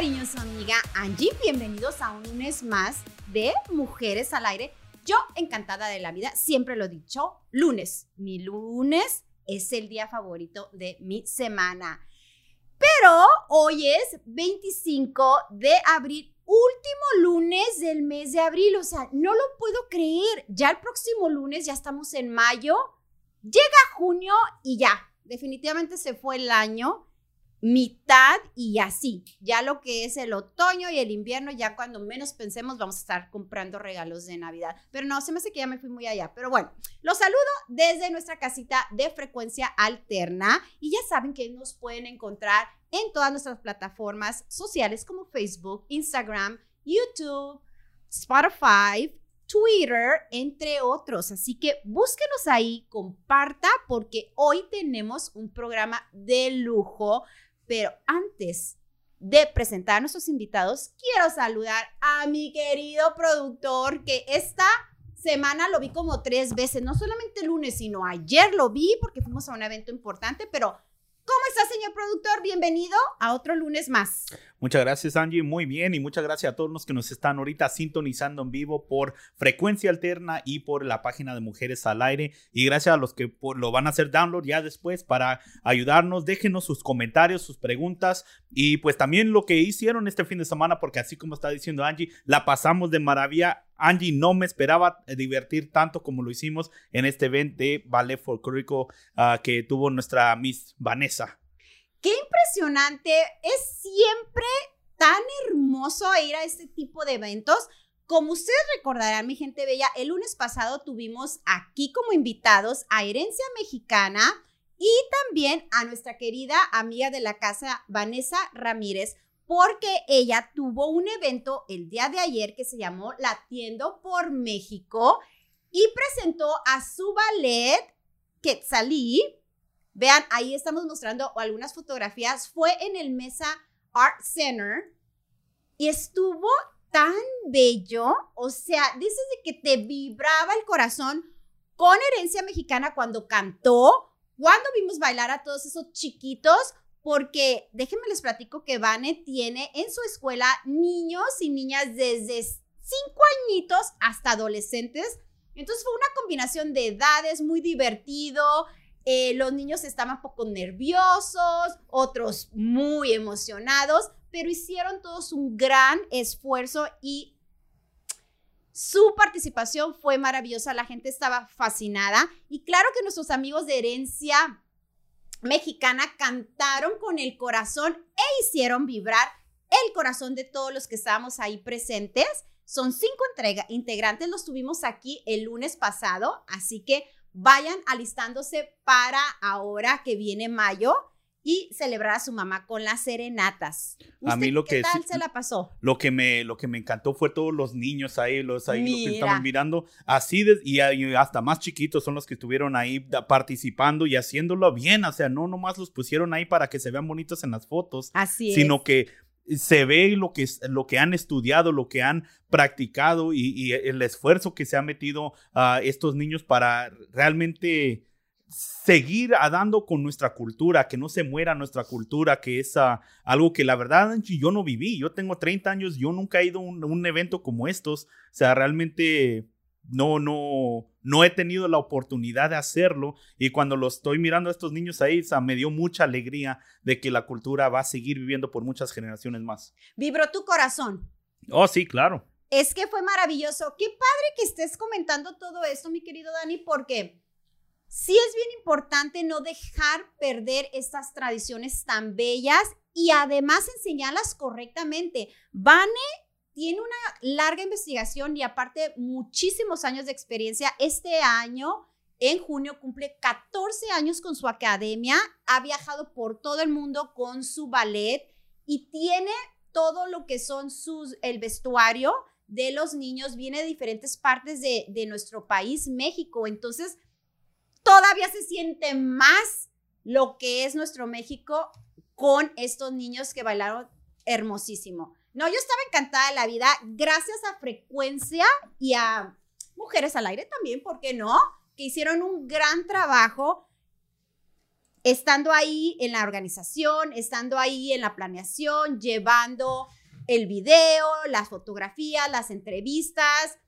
cariño amiga Angie. Bienvenidos a un lunes más de Mujeres al Aire. Yo encantada de la vida, siempre lo he dicho, lunes. Mi lunes es el día favorito de mi semana. Pero hoy es 25 de abril, último lunes del mes de abril. O sea, no lo puedo creer. Ya el próximo lunes, ya estamos en mayo, llega junio y ya, definitivamente se fue el año mitad y así. Ya lo que es el otoño y el invierno, ya cuando menos pensemos vamos a estar comprando regalos de Navidad. Pero no, se me hace que ya me fui muy allá. Pero bueno, los saludo desde nuestra casita de frecuencia alterna y ya saben que nos pueden encontrar en todas nuestras plataformas sociales como Facebook, Instagram, YouTube, Spotify, Twitter, entre otros. Así que búsquenos ahí, comparta, porque hoy tenemos un programa de lujo pero antes de presentar a nuestros invitados, quiero saludar a mi querido productor que esta semana lo vi como tres veces, no solamente el lunes, sino ayer lo vi porque fuimos a un evento importante, pero ¿Cómo está, señor productor? Bienvenido a otro lunes más. Muchas gracias, Angie. Muy bien. Y muchas gracias a todos los que nos están ahorita sintonizando en vivo por Frecuencia Alterna y por la página de Mujeres al Aire. Y gracias a los que lo van a hacer download ya después para ayudarnos. Déjenos sus comentarios, sus preguntas y pues también lo que hicieron este fin de semana, porque así como está diciendo Angie, la pasamos de maravilla Angie no me esperaba divertir tanto como lo hicimos en este evento de ballet folclórico ah, que tuvo nuestra Miss Vanessa. Qué impresionante, es siempre tan hermoso ir a este tipo de eventos. Como ustedes recordarán, mi gente bella, el lunes pasado tuvimos aquí como invitados a Herencia Mexicana y también a nuestra querida amiga de la casa, Vanessa Ramírez, porque ella tuvo un evento el día de ayer que se llamó Latiendo por México y presentó a su ballet Quetzalí. Vean, ahí estamos mostrando algunas fotografías. Fue en el Mesa Art Center y estuvo tan bello, o sea, dices de que te vibraba el corazón con herencia mexicana cuando cantó, cuando vimos bailar a todos esos chiquitos, porque déjenme les platico que Vane tiene en su escuela niños y niñas desde 5 añitos hasta adolescentes. Entonces fue una combinación de edades muy divertido. Eh, los niños estaban un poco nerviosos, otros muy emocionados, pero hicieron todos un gran esfuerzo y su participación fue maravillosa. La gente estaba fascinada. Y claro que nuestros amigos de herencia mexicana cantaron con el corazón e hicieron vibrar el corazón de todos los que estábamos ahí presentes. Son cinco integrantes, los tuvimos aquí el lunes pasado, así que vayan alistándose para ahora que viene mayo y celebrar a su mamá con las serenatas. a mí lo qué que tal se la pasó? Lo que me lo que me encantó fue todos los niños ahí, los ahí que estaban mirando así de, y, hasta más chiquitos son los que estuvieron ahí participando y haciéndolo bien, o sea, no nomás los pusieron ahí para que se vean bonitos en las fotos, así sino que se ve lo que, lo que han estudiado, lo que han practicado y, el esfuerzo que se ha metido a estos niños para realmente seguir dando con nuestra cultura, que no se muera nuestra cultura, que es ah, algo que la verdad yo no viví. Yo tengo 30 años, yo nunca he ido a un, evento como estos. O sea, realmente no, no, no he tenido la oportunidad de hacerlo. Y cuando lo estoy mirando a estos niños ahí, me dio mucha alegría de que la cultura va a seguir viviendo por muchas generaciones más. Vibró tu corazón. Oh, sí, claro. Es que fue maravilloso. Qué padre que estés comentando todo esto, mi querido Dani, porque sí es bien importante no dejar perder estas tradiciones tan bellas y además enseñarlas correctamente. Vane tiene una larga investigación y aparte muchísimos años de experiencia. Este año, en junio, cumple 14 años con su academia, ha viajado por todo el mundo con su ballet y tiene todo lo que son sus, el vestuario de los niños, viene de diferentes partes de, de nuestro país, México. Entonces, todavía se siente más lo que es nuestro México con estos niños que bailaron hermosísimo. No, yo estaba encantada de la vida gracias a Frecuencia y a Mujeres al Aire también, ¿por qué no? Que hicieron un gran trabajo estando ahí en la organización, estando ahí en la planeación, llevando el video, las fotografías, las entrevistas,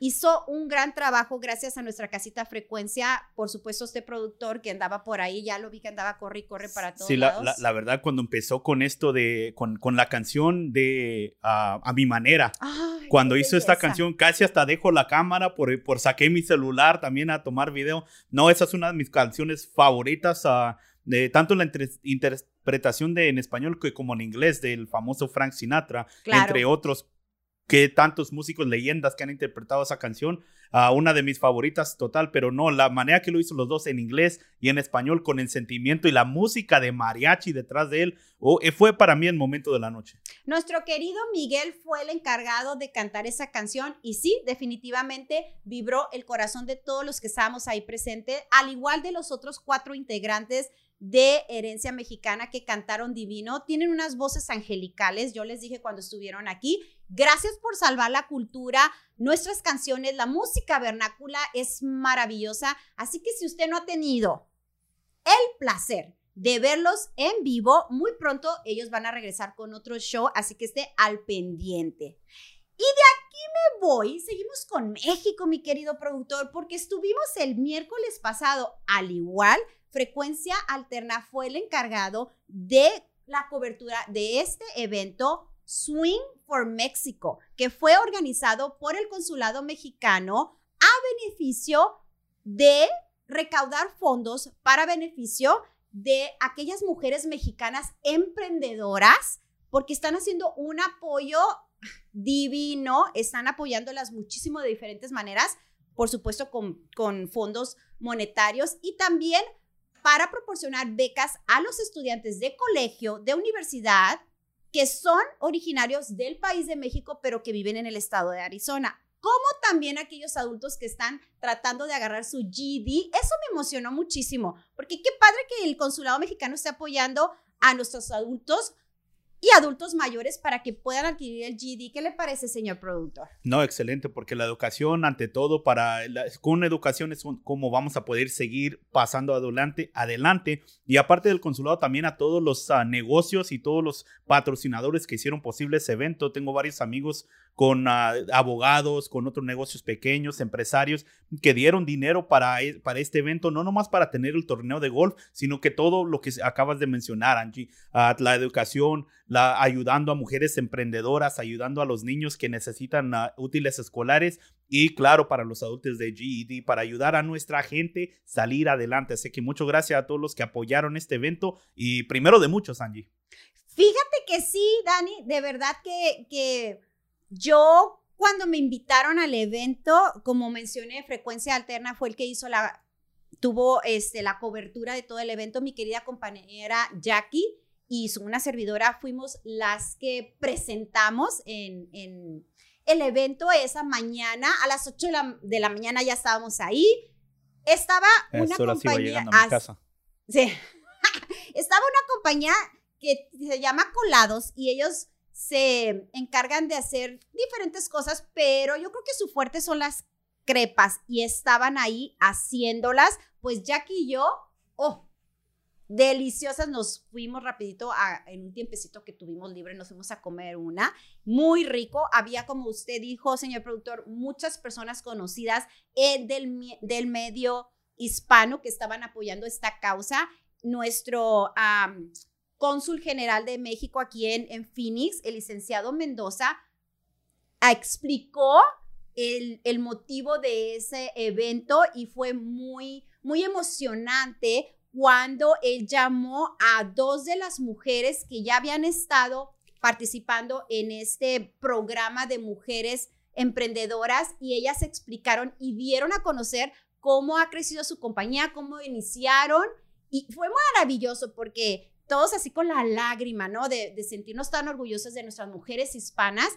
hizo un gran trabajo gracias a nuestra casita frecuencia. Por supuesto, este productor que andaba por ahí, ya lo vi que andaba corre y corre para todos sí, la, la, la, verdad, cuando empezó con esto de, con, con la canción de uh, A mi manera, Ay, cuando hizo esta belleza. canción, casi hasta dejo la cámara por, por saqué mi celular también a tomar video. No, esa es una de mis canciones favoritas, uh, de tanto la inter interpretación de en español que como en inglés del famoso Frank Sinatra, Claro. entre otros que tantos músicos leyendas que han interpretado esa canción, uh, una de mis favoritas total, pero no, la manera que lo hizo los dos en inglés y en español con el sentimiento y la música de mariachi detrás de él, oh, eh, fue para mí el momento de la noche. Nuestro querido Miguel fue el encargado de cantar esa canción y sí, definitivamente vibró el corazón de todos los que estábamos ahí presentes, al igual de los otros cuatro integrantes de Herencia Mexicana que cantaron divino. Tienen unas voces angelicales, yo les dije cuando estuvieron aquí. Gracias por salvar la cultura, nuestras canciones, la música vernácula es maravillosa. Así que si usted no ha tenido el placer de verlos en vivo, muy pronto ellos van a regresar con otro show, así que esté al pendiente. Y de aquí me voy, seguimos con México, mi querido productor, porque estuvimos el miércoles pasado, al igual Frecuencia Alterna fue el encargado de la cobertura de este evento Swing for Mexico, que fue organizado por el Consulado Mexicano a beneficio de recaudar fondos para beneficio de aquellas mujeres mexicanas emprendedoras, porque están haciendo un apoyo divino, están apoyándolas muchísimo de diferentes maneras, por supuesto con, con fondos monetarios y también para proporcionar becas a los estudiantes de colegio, de universidad, que son originarios del país de México, pero que viven en el estado de Arizona. Como también aquellos adultos que están tratando de agarrar su GD. Eso me emocionó muchísimo, porque qué padre que el consulado mexicano esté apoyando a nuestros adultos y adultos mayores para que puedan adquirir el GD. ¿Qué le parece, señor productor? No, excelente, porque la educación, ante todo, para la, con educación es como vamos a poder seguir pasando adelante, adelante. Y aparte del consulado, también a todos los uh, negocios y todos los patrocinadores que hicieron posible ese evento. Tengo varios amigos con uh, abogados, con otros negocios pequeños, empresarios, que dieron dinero para, para este evento, no nomás para tener el torneo de golf, sino que todo lo que acabas de mencionar, Angie, uh, la educación, la, ayudando a mujeres emprendedoras, ayudando a los niños que necesitan uh, útiles escolares y claro, para los adultos de GED, para ayudar a nuestra gente salir adelante. Así que muchas gracias a todos los que apoyaron este evento y primero de muchos, Angie. Fíjate que sí, Dani, de verdad que, que yo cuando me invitaron al evento, como mencioné, Frecuencia Alterna fue el que hizo la, tuvo este, la cobertura de todo el evento, mi querida compañera Jackie y una servidora fuimos las que presentamos en, en el evento esa mañana, a las 8 de la, de la mañana ya estábamos ahí. Estaba una compañía... Sí a mi casa. Sí. Estaba una compañía que se llama Colados y ellos se encargan de hacer diferentes cosas, pero yo creo que su fuerte son las crepas y estaban ahí haciéndolas, pues Jackie y yo, oh, deliciosas, nos fuimos rapidito a, en un tiempecito que tuvimos libre, nos fuimos a comer una, muy rico, había como usted dijo, señor productor, muchas personas conocidas eh, del, del medio hispano que estaban apoyando esta causa, nuestro... cónsul general de México aquí en, en Phoenix, el licenciado Mendoza, explicó el, el, motivo de ese evento y fue muy, muy emocionante cuando él llamó a dos de las mujeres que ya habían estado participando en este programa de mujeres emprendedoras y ellas explicaron y dieron a conocer cómo ha crecido su compañía, cómo iniciaron y fue maravilloso porque todos así con la lágrima, ¿no? De, de, sentirnos tan orgullosos de nuestras mujeres hispanas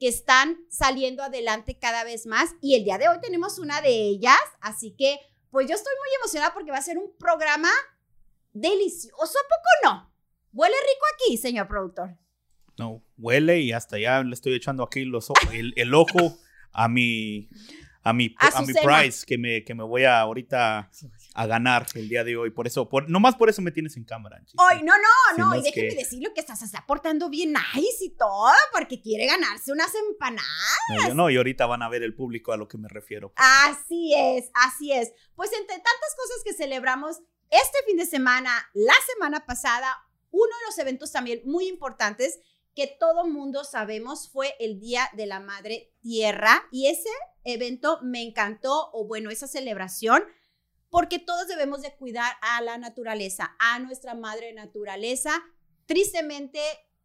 que están saliendo adelante cada vez más. Y el día de hoy tenemos una de ellas, así que pues yo estoy muy emocionada porque va a ser un programa delicioso. ¿A poco no? ¿Huele rico aquí, señor productor? No, huele y hasta ya le estoy echando aquí los, el, el ojo a mi, a mi, A a su mi que me, que me voy a ahorita a ganar el día de hoy. Por eso, por, nomás por eso me tienes en cámara. Angie. Ay, no, no, no. Y déjeme que- decirle que estás se está portando bien nice y todo, porque quiere ganarse unas empanadas. No, yo no, y ahorita van a ver el público a lo que me refiero. Así es, así es. Pues entre tantas cosas que celebramos este fin de semana, la semana pasada, uno de los eventos también muy importantes que todo mundo sabemos fue el Día de la Madre Tierra y ese evento me encantó o bueno, esa celebración porque todos debemos de cuidar a la naturaleza, a nuestra madre naturaleza. Tristemente,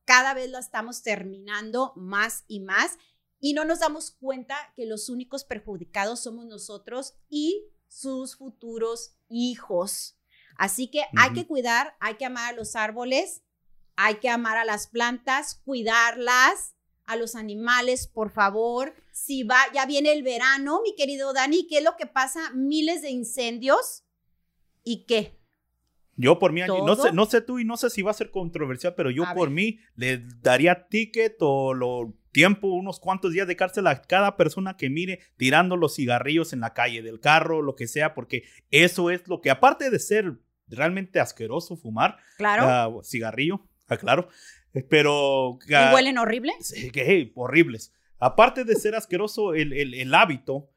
cada vez la estamos terminando más y más y no nos damos cuenta que los únicos perjudicados somos nosotros y sus futuros hijos. Así que hay que cuidar, hay que amar a los árboles, hay que amar a las plantas, cuidarlas, a los animales, por favor. Si va, ya viene el verano, mi querido Dani, ¿qué es lo que pasa? Miles de incendios. ¿Y qué? Yo por mí, no sé, no sé tú y no sé si va a ser controversial, pero yo A por ver. mí le daría ticket o lo tiempo, unos cuantos días de cárcel a cada persona que mire tirando los cigarrillos en la calle del carro, lo que sea, porque eso es lo que, aparte de ser realmente asqueroso fumar, Claro. ah, cigarrillo, claro, pero... ¿Y huelen horrible? Sí, que hey, horribles. Aparte de ser asqueroso, el, el- el hábito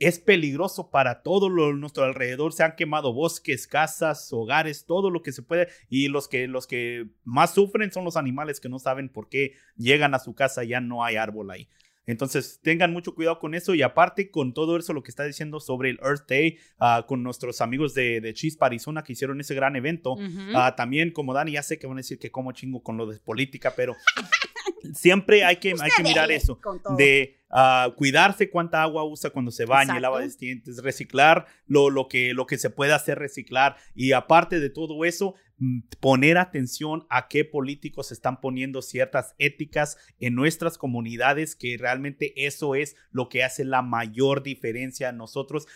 es peligroso para todo lo nuestro alrededor. Se han quemado bosques, casas, hogares, todo lo que se puede. Y los que, los que más sufren son los animales que no saben por qué llegan a su casa y ya no hay árbol ahí. Entonces, tengan mucho cuidado con eso. Y aparte, con todo eso, lo que está diciendo sobre el Earth Day, ah, con nuestros amigos de, de Chispa, Arizona, que hicieron ese gran evento. Ah, también, como Dani, ya sé que van a decir que como chingo con lo de política, pero siempre hay que, hay que mirar eso. De ah, cuidarse cuánta agua usa cuando se baña, Exacto. lava los dientes, reciclar lo, lo, que, lo que se puede hacer reciclar. Y aparte de todo eso, mm, poner atención a qué políticos están poniendo ciertas éticas en nuestras comunidades, que realmente eso es lo que hace la mayor diferencia a nosotros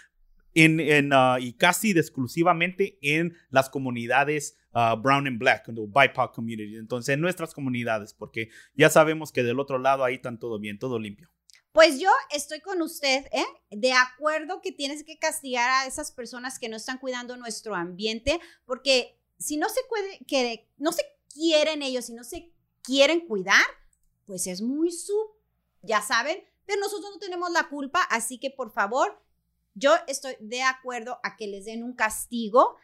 en, en, ah, y casi de exclusivamente en las comunidades ah, brown and black, the BIPOC community. Entonces, en nuestras comunidades, porque ya sabemos que del otro lado ahí están todo bien, todo limpio. Pues yo estoy con usted, ¿eh? De acuerdo que tienes que castigar a esas personas que no están cuidando nuestro ambiente, porque si no se no se quieren ellos, si no se quieren cuidar, pues es muy su, ya saben, pero nosotros no tenemos la culpa, así que por favor, yo estoy de acuerdo a que les den un castigo.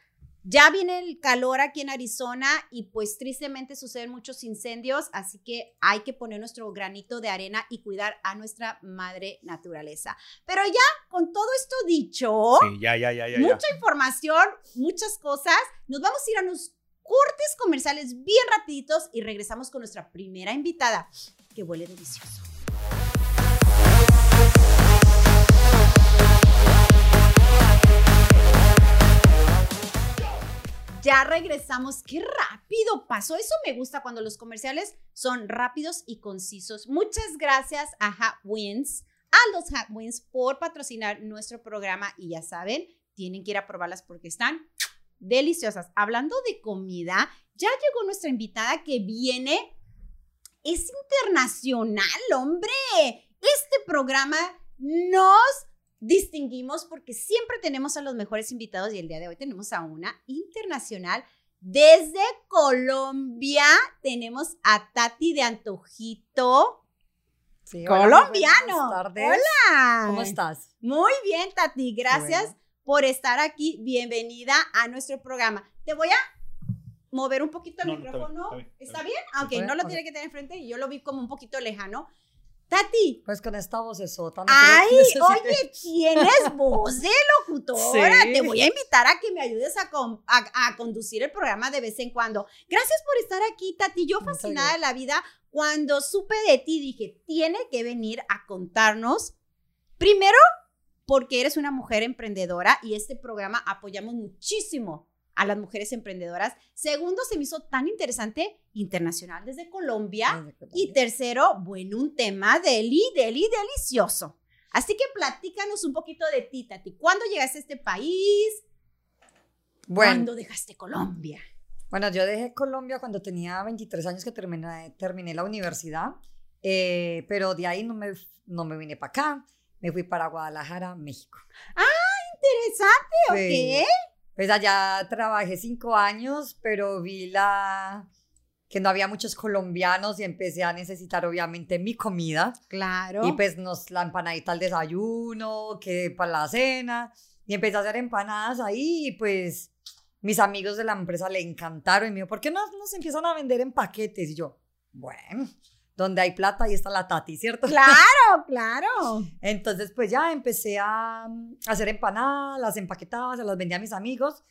Ya viene el calor aquí en Arizona y pues tristemente suceden muchos incendios, así que hay que poner nuestro granito de arena y cuidar a nuestra madre naturaleza. Pero ya con todo esto dicho, Sí, ya, ya, ya, ya. ya. mucha información, muchas cosas, nos vamos a ir a unos cortes comerciales bien rapiditos y regresamos con nuestra primera invitada, que huele delicioso. Ya regresamos. Qué rápido pasó. Eso me gusta cuando los comerciales son rápidos y concisos. Muchas gracias a Hat Wins, a los Hat Wins por patrocinar nuestro programa y ya saben, tienen que ir a probarlas porque están deliciosas. Hablando de comida, ya llegó nuestra invitada que viene. Es internacional, hombre. Este programa nos distinguimos porque siempre tenemos a los mejores invitados y el día de hoy tenemos a una internacional. Desde Colombia tenemos a Tati de Antojito. Sí, hola, Colombiano. buenas tardes. Hola. ¿Cómo estás? Muy bien, Tati. Gracias bueno. por estar aquí. Bienvenida a nuestro programa. Te voy a mover un poquito el No, no, está bien, micrófono. está bien, ¿Está está bien? Ah, ok, no lo Ok. tiene que tener enfrente y yo lo vi como un poquito lejano. Tati, Pues con esta voz sota. Ay, oye, tienes voz de locutora. Sí. Te voy a invitar a que me ayudes a, con- a- a conducir el programa de vez en cuando. Gracias por estar aquí, Tati. Yo fascinada de la vida, cuando supe de ti, dije, tiene que venir a contarnos. Primero, porque eres una mujer emprendedora y este programa apoyamos muchísimo a las mujeres emprendedoras. Segundo, se me hizo tan interesante internacional desde Colombia. Y tercero, bueno, un tema deli, deli, delicioso. Así que platícanos un poquito de ti, Tati. ¿Cuándo llegaste a este país? Bueno, ¿Cuándo dejaste Colombia? bueno, yo dejé Colombia cuando tenía 23 años que terminé, terminé la universidad, eh, pero de ahí no me, no me vine para acá, me fui para Guadalajara, México. Interesante, Sí. ¿ok? Pues allá trabajé cinco años, pero vi la que no había muchos colombianos y empecé a necesitar obviamente mi comida. Claro. Y pues nos la empanadita al desayuno, que para la cena. Y empecé a hacer empanadas ahí y pues mis amigos de la empresa le encantaron y me dijo, ¿por qué no nos empiezan a vender en paquetes? Y yo, bueno, donde hay plata ahí está la tati, ¿cierto? Claro, claro. Entonces pues ya empecé a hacer empanadas, las empaquetaba, se las vendía a mis amigos.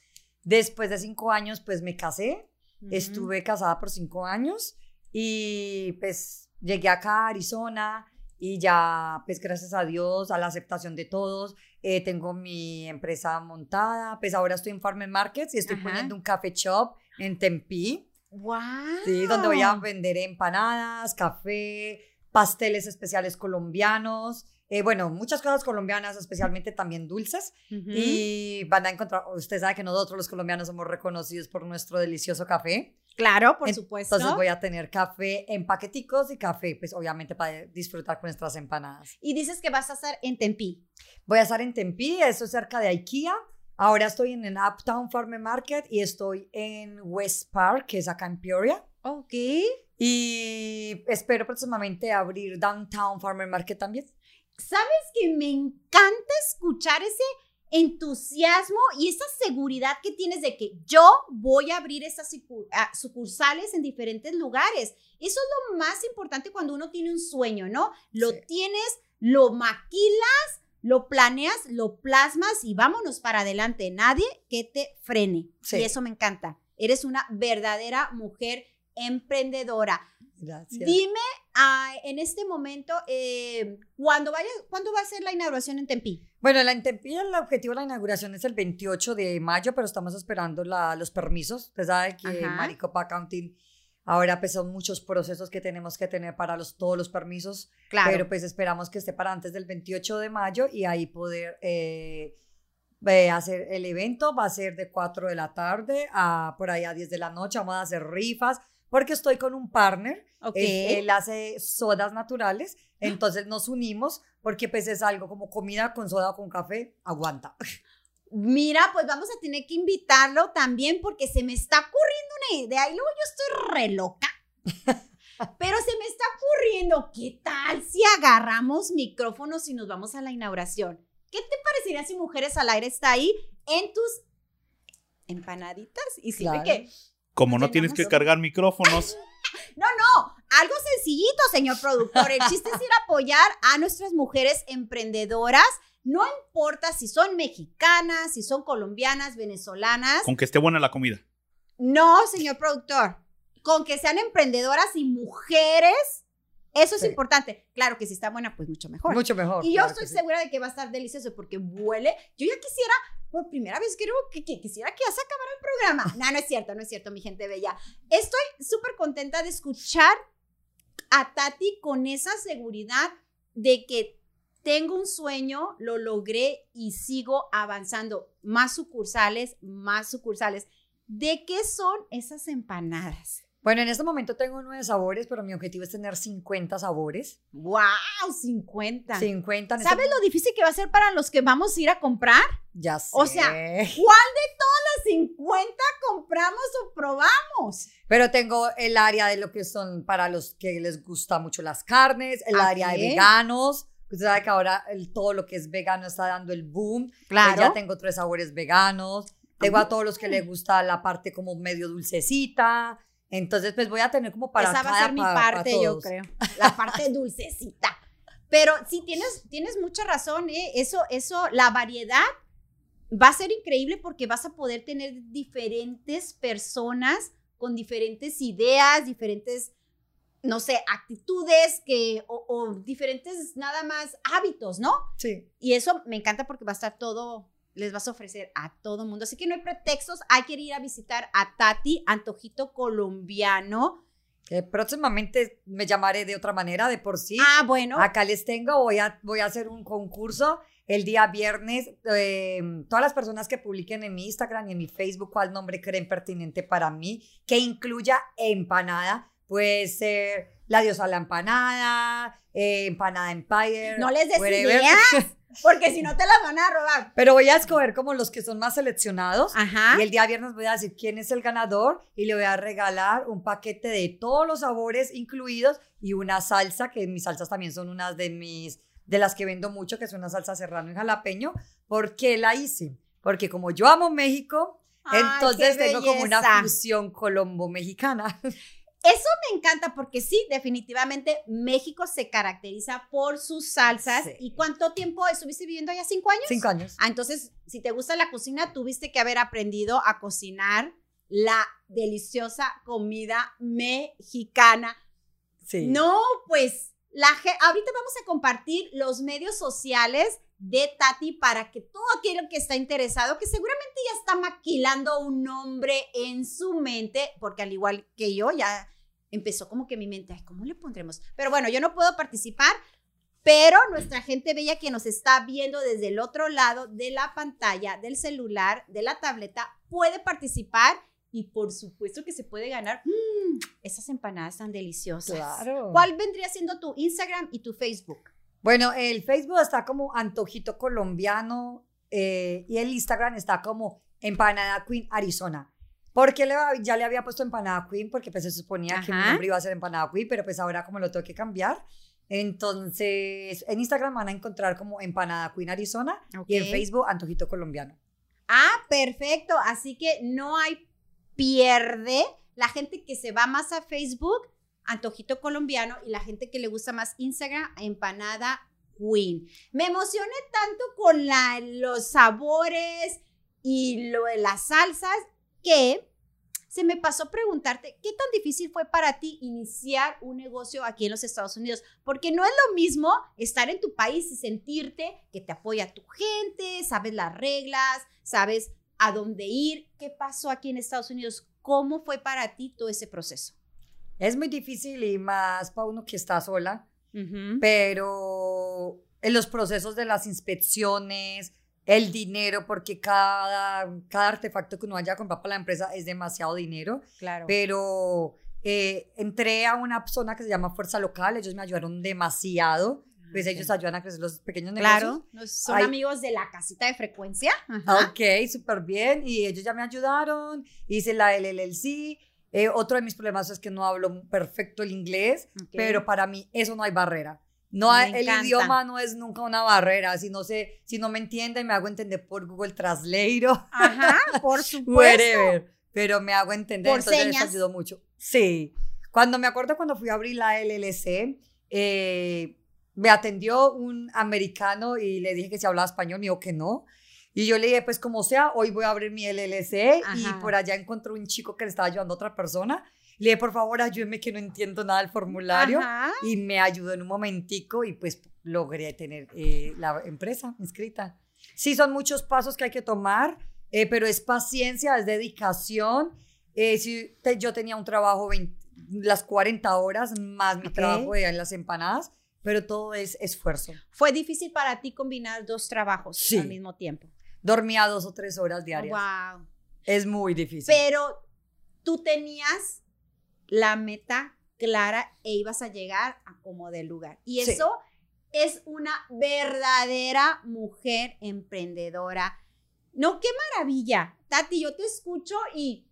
Después de cinco años pues me casé, estuve casada por cinco años y pues llegué acá a Arizona y ya pues gracias a Dios, a la aceptación de todos, eh, tengo mi empresa montada, pues ahora estoy en Farm Markets y estoy Ajá. poniendo un café shop en Tempe, Wow. sí, donde voy a vender empanadas, café, pasteles especiales colombianos, eh, bueno, muchas cosas colombianas, especialmente también dulces. Y van a encontrar, usted sabe que nosotros los colombianos somos reconocidos por nuestro delicioso café. Claro, por En- supuesto. Entonces voy a tener café en paqueticos y café, pues obviamente para disfrutar con nuestras empanadas. Y dices que vas a estar en Tempi. Voy a estar en Tempe, eso es cerca de IKEA. Ahora estoy en el Uptown Farm Market y estoy en West Park, que es acá en Peoria. Ok. Y espero próximamente abrir Downtown Farmer Market también. ¿Sabes que me encanta escuchar ese entusiasmo y esa seguridad que tienes de que yo voy a abrir sucu- ah, sucursales en diferentes lugares? Eso es lo más importante cuando uno tiene un sueño, ¿no? Lo Sí. tienes, lo maquilas, lo planeas, lo plasmas y vámonos para adelante. Nadie que te frene. Sí. Y eso me encanta. Eres una verdadera mujer emprendedora. Gracias. Dime ah, en este momento, eh, ¿cuándo, vaya, ¿cuándo va a ser la inauguración en Tempi? Bueno, la en Tempe, el objetivo de la inauguración es el 28 de mayo, pero estamos esperando la- los permisos. Usted sabe que. Maricopa Accounting ahora pues son muchos procesos que tenemos que tener para los, todos los permisos, Claro. pero pues esperamos que esté para antes del 28 de mayo y ahí poder eh, eh, hacer el evento. Va a ser de 4 de la tarde a por ahí a 10 de la noche. Vamos a hacer rifas porque estoy con un partner. ok. Él, él hace sodas naturales, entonces nos unimos porque pues es algo como comida con soda o con café, aguanta. Mira, pues vamos a tener que invitarlo también porque se me está ocurriendo una idea y luego yo estoy re loca. Pero se me está ocurriendo, ¿qué tal si agarramos micrófonos y nos vamos a la inauguración? ¿Qué te parecería si Mujeres al Aire está ahí en tus empanaditas? Y sirve Claro. que Como no tienes que cargar micrófonos, No, no, algo sencillito, señor productor. El chiste es ir a apoyar a nuestras mujeres emprendedoras. No importa si son mexicanas, si son colombianas, venezolanas. con que esté buena la comida. No, señor productor. Con que sean emprendedoras y mujeres, eso es Sí. importante. Claro que si está buena, pues mucho mejor. Mucho mejor. y yo claro estoy sí. segura de que va a estar delicioso porque huele. Yo ya quisiera, por primera vez creo que, que quisiera que ya se acabara el programa. No, no es cierto, no es cierto, mi gente bella. Estoy súper contenta de escuchar a Tati con esa seguridad de que tengo un sueño, lo logré y sigo avanzando. Más sucursales, más sucursales. ¿De qué son esas empanadas? Bueno, en este momento tengo nueve sabores, pero mi objetivo es tener 50 sabores. ¡Wow! 50. 50. en este ¿Sabes lo difícil que va a ser para los que vamos a ir a comprar? Ya sé. O sea, ¿Cuál de todas las 50 compramos o probamos? Pero tengo el área de lo que son para los que les gusta mucho las carnes, el área de veganos. Usted sabe que ahora el- todo lo que es vegano está dando el boom. Pues ya tengo tres sabores veganos. Tengo a todos los que les gusta la parte como medio dulcecita. Entonces, pues voy a tener como para Esa va a cada- ser mi pa- pa parte, yo todos. creo. La parte dulcecita. Pero sí, tienes, tienes mucha razón, ¿eh? Eso, eso, la variedad va a ser increíble porque vas a poder tener diferentes personas con diferentes ideas, diferentes, no sé, actitudes que, o, o diferentes nada más hábitos, ¿no? Sí. Y eso me encanta porque va a estar todo, les vas a ofrecer a todo mundo. Así que no hay pretextos, hay que ir a visitar a Tati, Antojito Colombiano. Eh, próximamente me llamaré de otra manera, de por sí. Ah, bueno. Acá les tengo, voy a, voy a hacer un concurso el día viernes. eh, todas las personas que publiquen en mi Instagram y en mi Facebook cuál nombre creen pertinente para mí, que incluya empanada, puede ser la diosa la empanada, eh, Empanada Empire. No les des ideas, porque si no te las van a robar. Pero voy a escoger como los que son más seleccionados. Ajá. Y el día viernes voy a decir quién es el ganador y le voy a regalar un paquete de todos los sabores incluidos y una salsa, que mis salsas también son unas de mis, de las que vendo mucho, que es una salsa serrano y jalapeño. ¿Por qué la hice? Porque como yo amo México, entonces tengo como una fusión colombo-mexicana. Eso me encanta porque sí, definitivamente México se caracteriza por sus salsas. Sí. ¿Y cuánto tiempo estuviste viviendo allá? ¿Cinco años? Cinco años. Ah, entonces, si te gusta la cocina, tuviste que haber aprendido a cocinar la deliciosa comida mexicana. Sí. No, pues, la ahorita vamos a compartir los medios sociales de Tati para que todo aquel que está interesado, que seguramente ya está maquilando un nombre en su mente, porque al igual que yo, ya empezó como que mi mente, ay, ¿cómo le pondremos? Pero bueno, yo no puedo participar, pero nuestra gente bella que nos está viendo desde el otro lado de la pantalla, del celular, de la tableta, puede participar y por supuesto que se puede ganar mm, esas empanadas tan deliciosas. Claro. ¿Cuál vendría siendo tu Instagram y tu Facebook? Bueno, el Facebook está como Antojito Colombiano eh, y el Instagram está como Empanada Queen Arizona. Porque le, ya le había puesto Empanada Queen porque pues se suponía que mi nombre iba a ser Empanada Queen, pero pues ahora como lo tengo que cambiar. Entonces, en Instagram van a encontrar como Empanada Queen Arizona y en Ok. Facebook Antojito Colombiano. Ah, perfecto. Así que no hay pierde. La gente que se va más a Facebook, Antojito Colombiano, y la gente que le gusta más Instagram, Empanada Queen. Me emocioné tanto con la- los sabores y lo de las salsas que se me pasó preguntarte qué tan difícil fue para ti iniciar un negocio aquí en los Estados Unidos, porque no es lo mismo estar en tu país y sentirte que te apoya tu gente, sabes las reglas, sabes a dónde ir, qué pasó aquí en Estados Unidos, cómo fue para ti todo ese proceso. Es muy difícil y más para uno que está sola. pero en los procesos de las inspecciones, el dinero, porque cada, cada artefacto que uno vaya a comprar para la empresa es demasiado dinero, Claro. pero eh, entré a una zona que se llama Fuerza Local, ellos me ayudaron demasiado, pues ellos ayudan a crecer los pequeños negocios. Claro, nos- son Ay. amigos de la casita de frecuencia. Ajá. Ok, súper bien. Y ellos ya me ayudaron. Hice la LLC. Eh, otro de mis problemas es que no hablo perfecto el inglés, pero para mí eso no hay barrera. No Me el encanta. idioma no es nunca una barrera. Si no sé, si no me entienden, me hago entender por Google Translate. Ajá, por supuesto. Whatever. Pero me hago entender. Por entonces señas. ayudó mucho. Sí. Cuando me acuerdo cuando fui a abrir la LLC, eh, me atendió un americano y le dije que si hablaba español, me dijo que no. Y yo le dije, pues como sea, hoy voy a abrir mi LLC Ajá. y por allá encontré un chico que le estaba ayudando a otra persona. Le dije, por favor, ayúdeme que no entiendo nada del formulario. Ajá. Y me ayudó en un momentico y pues logré tener eh, la empresa inscrita. Sí, son muchos pasos que hay que tomar, eh, pero es paciencia, es dedicación. Eh, si te- yo tenía un trabajo 20 las 40 horas más mi Ok. trabajo de en las empanadas, pero todo es esfuerzo. Fue difícil para ti combinar dos trabajos Sí. al mismo tiempo. Dormía dos o tres horas diarias. wow. Es muy difícil. Pero tú tenías la meta clara e ibas a llegar a como de lugar. Y Sí. eso es una verdadera mujer emprendedora. No, qué maravilla. Tati, yo te escucho y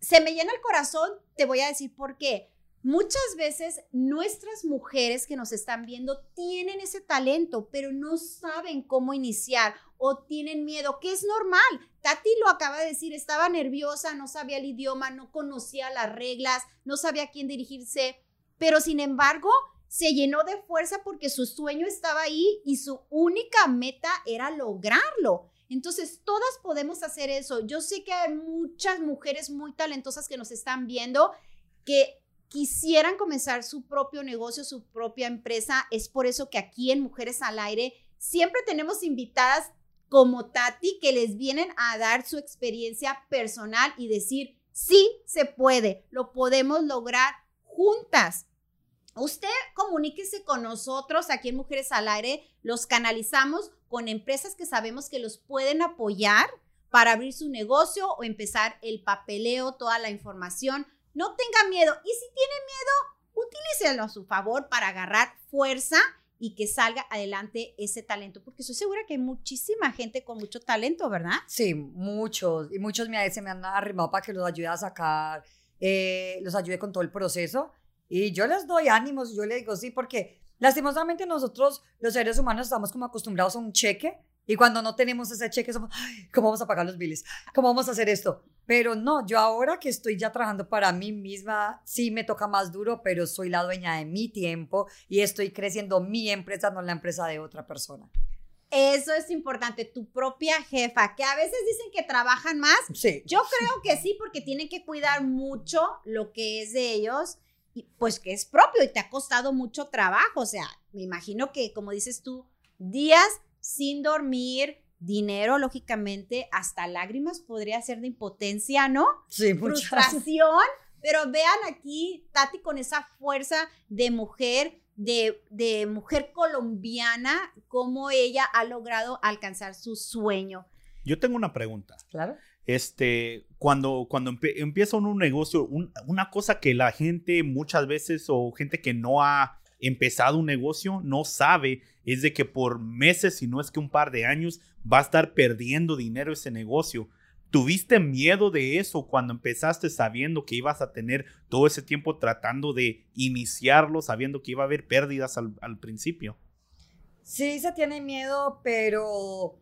se me llena el corazón. Te voy a decir por qué. Muchas veces nuestras mujeres que nos están viendo tienen ese talento, pero no saben cómo iniciar o tienen miedo, que es normal. Tati lo acaba de decir, estaba nerviosa, no sabía el idioma, no conocía las reglas, no sabía a quién dirigirse, pero sin embargo se llenó de fuerza porque su sueño estaba ahí y su única meta era lograrlo. Entonces, todas podemos hacer eso. Yo sé que hay muchas mujeres muy talentosas que nos están viendo que quisieran comenzar su propio negocio, su propia empresa. Es por eso que aquí en Mujeres al Aire siempre tenemos invitadas como Tati que les vienen a dar su experiencia personal y decir, sí, se puede, lo podemos lograr juntas. Usted comuníquese con nosotros aquí en Mujeres al Aire, los canalizamos con empresas que sabemos que los pueden apoyar para abrir su negocio o empezar el papeleo, toda la información. No tenga miedo. Y si tiene miedo, utilícenlo a su favor para agarrar fuerza y que salga adelante ese talento, porque estoy segura que hay muchísima gente con mucho talento, ¿verdad? Sí, muchos. Y muchos me, se me han arrimado para que los ayude a sacar, eh, los ayude con todo el proceso. Y yo les doy ánimos, yo les digo sí, porque lastimosamente nosotros, los seres humanos, estamos como acostumbrados a un cheque. Y cuando no tenemos ese cheque, somos, "Ay, ¿cómo vamos a pagar los biles? ¿Cómo vamos a hacer esto? Pero no, yo ahora que estoy ya trabajando para mí misma, sí me toca más duro, pero soy la dueña de mi tiempo y estoy creciendo mi empresa, no la empresa de otra persona. Eso es importante, tu propia jefa, que a veces dicen que trabajan más. Sí. Yo creo que sí, porque tienen que cuidar mucho lo que es de ellos, y pues que es propio y te ha costado mucho trabajo. O sea, me imagino que, como dices tú, días sin dormir, dinero, lógicamente, hasta lágrimas podría ser de impotencia, ¿no? Sí, muchas. frustración, pero vean aquí Tati con esa fuerza de mujer, de, de mujer colombiana, cómo ella ha logrado alcanzar su sueño. Yo tengo una pregunta. Claro. Este, cuando, cuando empie- empieza un negocio, un- una cosa que la gente muchas veces o gente que no ha empezado un negocio no sabe es de que por meses, si no es que un par de años, va a estar perdiendo dinero ese negocio. ¿Tuviste miedo de eso cuando empezaste sabiendo que ibas a tener todo ese tiempo tratando de iniciarlo, sabiendo que iba a haber pérdidas al, al principio? Sí, se tiene miedo, pero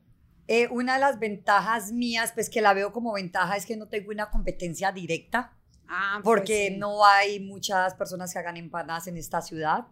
eh, una de las ventajas mías, pues que la veo como ventaja, es que no tengo una competencia directa, Ah, porque no hay muchas personas que hagan empanadas en esta ciudad.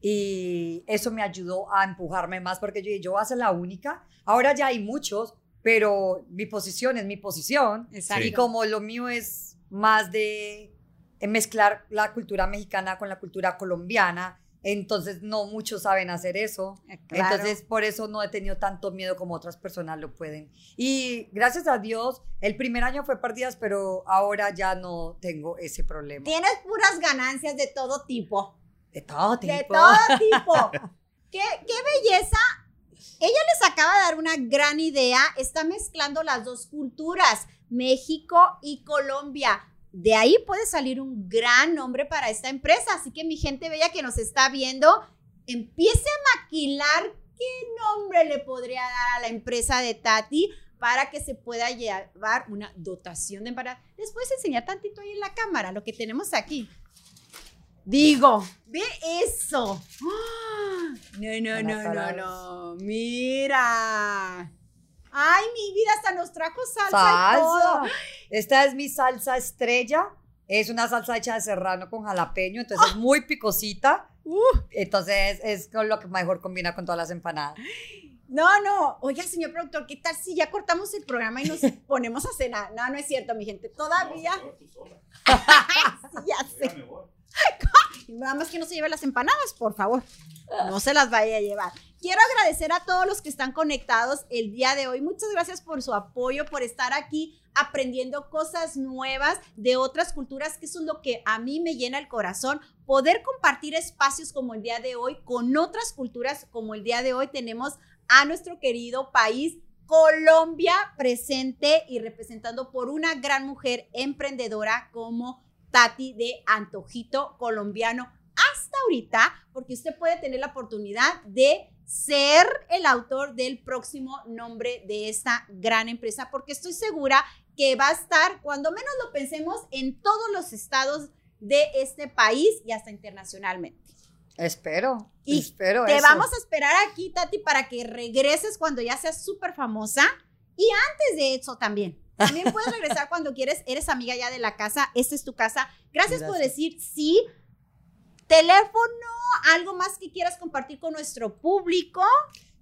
Y eso me ayudó a empujarme más, porque yo, yo voy a ser la única. Ahora ya hay muchos, pero mi posición es mi posición. Exacto. Y como lo mío es más de mezclar la cultura mexicana con la cultura colombiana, entonces no muchos saben hacer eso. Eh, claro. Entonces, por eso no he tenido tanto miedo como otras personas lo pueden. Y gracias a Dios, el primer año fue pérdidas, pero ahora ya no tengo ese problema. Tienes puras ganancias de todo tipo. De todo tipo. De todo tipo. qué, qué belleza. Ella les acaba de dar una gran idea. Está mezclando las dos culturas, México y Colombia. De ahí puede salir un gran nombre para esta empresa. Así que mi gente bella que nos está viendo, empiece a maquilar qué nombre le podría dar a la empresa de Tati para que se pueda llevar una dotación de empanadas. Les puedes enseñar tantito ahí en la cámara lo que tenemos aquí. Digo, ve eso. ¡Ah! No, no, no, no, no. Mira. Ay, mi vida, hasta nos trajo salsa, y todo. Salsa. Esta es mi salsa estrella. Es una salsa hecha de serrano con jalapeño, entonces es muy picosita. Uh, Entonces es con lo que mejor combina con todas las empanadas. no, no. Oiga, señor productor, ¿qué tal si ya cortamos el programa y nos ponemos a cenar? No, no es cierto, mi gente. Todavía. Sí, ya sé. Nada más que no se lleve las empanadas, por favor. No se las vaya a llevar. Quiero agradecer a todos los que están conectados el día de hoy. Muchas gracias por su apoyo, por estar aquí aprendiendo cosas nuevas de otras culturas, que eso es lo que a mí me llena el corazón. Poder compartir espacios como el día de hoy con otras culturas como el día de hoy tenemos a nuestro querido país Colombia presente y representando por una gran mujer emprendedora como Tati de Antojito Colombiano hasta ahorita, porque usted puede tener la oportunidad de ser el autor del próximo nombre de esta gran empresa, porque estoy segura que va a estar, cuando menos lo pensemos, en todos los estados de este país y hasta internacionalmente. Espero. Y espero Te eso. vamos a esperar aquí, Tati, para que regreses cuando ya seas súper famosa. Y antes de eso también. También puedes regresar cuando quieres. Eres amiga ya de la casa. Esta es tu casa. Gracias, por Gracias. decir sí. Teléfono, algo más que quieras compartir con nuestro público.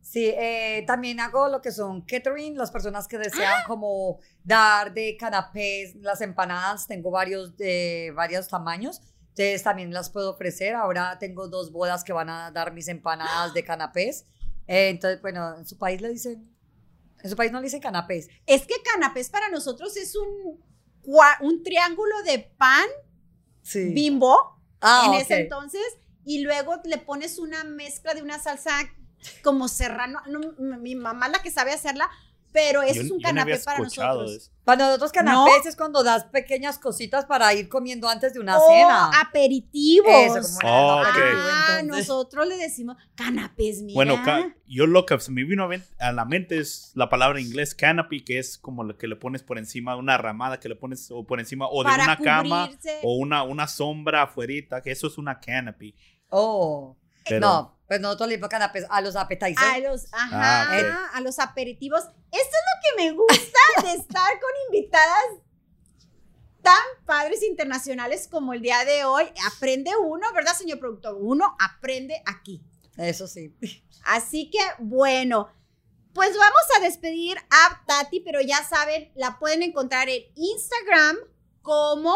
Sí, eh, también hago lo que son catering, las personas que desean como dar de canapés, las empanadas, tengo varios de varios tamaños, entonces también las puedo ofrecer. Ahora tengo dos bodas que van a dar mis empanadas de canapés. Eh, entonces, bueno, en su país le dicen, en su país no le dicen canapés. Es que canapés para nosotros es un, un triángulo de pan Sí. bimbo Ah, en ese entonces y luego le pones una mezcla de una salsa como serrano. No, mi mamá la que sabe hacerla Pero eso Yo- es un no canapé para nosotros. Para nosotros canapés es cuando das pequeñas cositas para ir comiendo antes de una O cena. aperitivos. Eso, como Oh, Ah, nosotros le decimos canapés, mira. Bueno, ca- yo lo que se me vino a, la mente es la palabra en inglés canopy, que es como lo que le pones por encima de una ramada, que le pones o por encima o de para una cama o una, una sombra afuerita, que eso es una canopy. Oh. Pero- No, pues nosotros le decimos canapés a los appetizers. a los, ajá, Ah, ok. a los aperitivos. Esto es lo que me gusta de estar con invitadas tan padres internacionales como el día de hoy. Aprende uno, ¿verdad, señor productor? Uno aprende aquí. Eso sí. Así que, bueno, pues vamos a despedir a Tati, pero ya saben, la pueden encontrar en Instagram como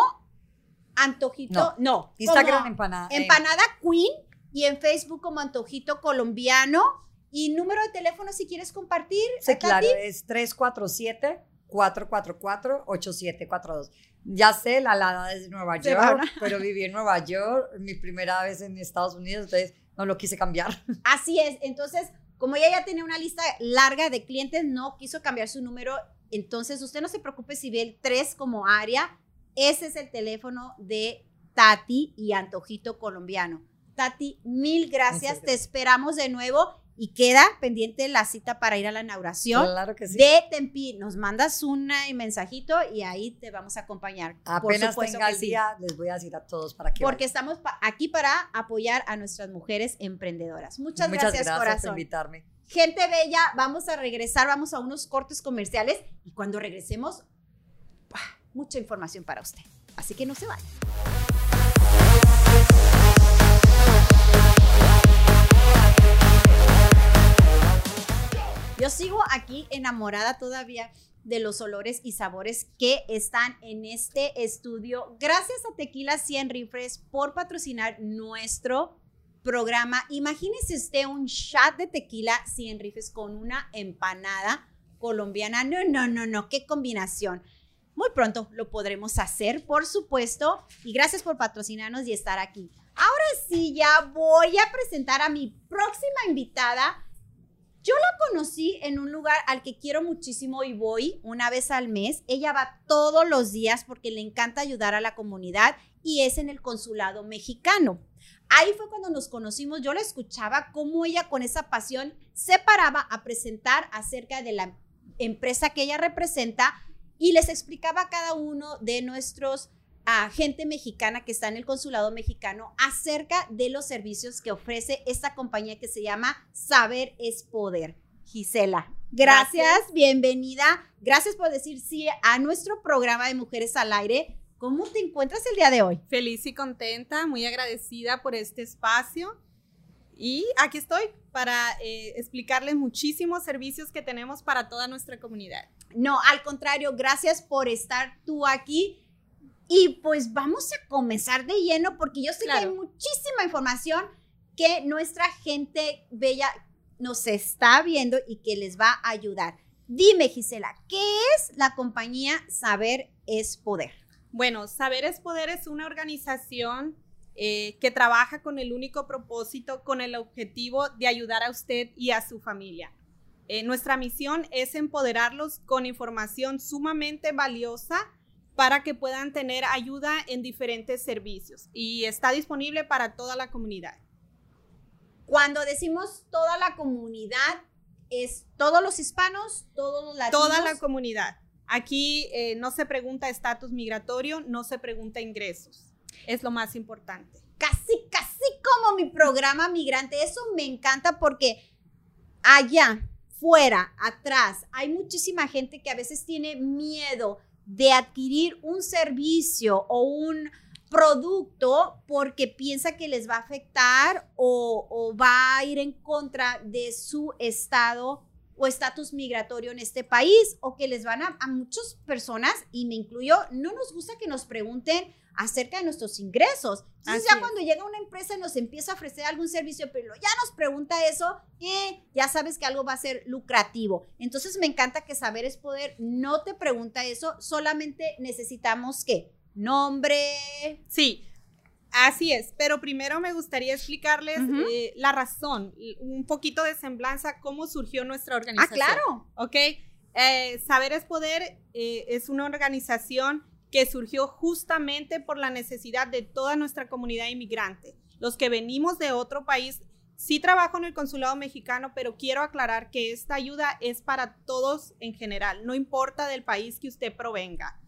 Antojito, no, Instagram como empanada. Empanada Queen y en Facebook como Antojito Colombiano. Y número de teléfono si quieres compartir. Sí, claro, es 347-444-8742. Ya sé, la Lada es de Nueva York, pero viví en Nueva York, mi primera vez en Estados Unidos, entonces no lo quise cambiar. Así es. Entonces, como ella ya tenía una lista larga de clientes, no quiso cambiar su número. Entonces, usted no se preocupe si ve el 3 como área. Ese es el teléfono de Tati y Antojito Colombiano. Tati, mil gracias. Te esperamos de nuevo y queda pendiente la cita para ir a la inauguración Claro que sí. de Tempi. Nos mandas un mensajito y ahí te vamos a acompañar. Por Apenas supuesto tenga el sí. día, les voy a decir a todos para que Porque estamos aquí para apoyar a nuestras mujeres emprendedoras. Muchas, vayan. Muchas gracias, gracias por invitarme. Gente bella, vamos a regresar, vamos a unos cortes comerciales y cuando regresemos, mucha información para usted. Así que no se vayan. Yo sigo aquí enamorada todavía de los olores y sabores que están en este estudio. Gracias a Tequila 100 Refresh por patrocinar nuestro programa. Imagínese usted un shot de tequila 100 Refresh con una empanada colombiana. No, no, no, no, qué combinación. Muy pronto lo podremos hacer, por supuesto. Y gracias por patrocinarnos y estar aquí. Ahora sí, ya voy a presentar a mi próxima invitada. Yo la conocí en un lugar al que quiero muchísimo y voy una vez al mes. Ella va todos los días porque le encanta ayudar a la comunidad y es en el consulado mexicano. Ahí fue cuando nos conocimos. Yo la escuchaba cómo ella con esa pasión se paraba a presentar acerca de la empresa que ella representa y les explicaba a cada uno de nuestros a gente mexicana que está en el consulado mexicano acerca de los servicios que ofrece esta compañía que se llama Saber es Poder. Gisela, gracias, Gracias. bienvenida. Gracias por decir sí a nuestro programa de Mujeres al Aire. ¿Cómo te encuentras el día de hoy? Feliz y contenta, muy agradecida por este espacio. Y aquí estoy para eh, explicarles muchísimos servicios que tenemos para toda nuestra comunidad. No, al contrario, gracias por estar tú aquí. Y pues vamos a comenzar de lleno porque yo sé que hay muchísima información que nuestra gente bella nos está viendo y que les va a ayudar. Dime, Gisela, ¿qué es la compañía Saber es Poder? Bueno, Saber es Poder es una organización eh, que trabaja con el único propósito, con el objetivo de ayudar a usted y a su familia. Eh, nuestra misión es empoderarlos con información sumamente valiosa para que puedan tener ayuda en diferentes servicios y está disponible para toda la comunidad. Cuando decimos toda la comunidad, ¿es todos los hispanos, todos los latinos? Toda la comunidad. Aquí eh, no se pregunta estatus migratorio, no se pregunta ingresos. Es lo más importante. casi, casi como mi programa migrante. Eso me encanta porque allá, fuera, atrás, hay muchísima gente que a veces tiene miedo de adquirir un servicio o un producto porque piensa que les va a afectar o, va a ir en contra de su estado o estatus migratorio en este país o que les van a, a muchas personas, y me incluyo, no nos gusta que nos pregunten acerca de nuestros ingresos. Entonces Así ya es. cuando llega una empresa y nos empieza a ofrecer algún servicio, pero ya nos pregunta eso, eh, ya sabes que algo va a ser lucrativo. Entonces me encanta que saber es poder, no te pregunta eso, solamente necesitamos que nombre, Sí, así es. Pero primero me gustaría explicarles eh, la razón, un poquito de semblanza, cómo surgió nuestra ah, organización. claro, ¿ok? Eh, Saber es Poder es una organización que surgió justamente por la necesidad de toda nuestra comunidad inmigrante. Los que venimos de otro país, sí trabajo en el consulado mexicano, pero quiero aclarar que esta ayuda es para todos en general, no importa del país que usted provenga.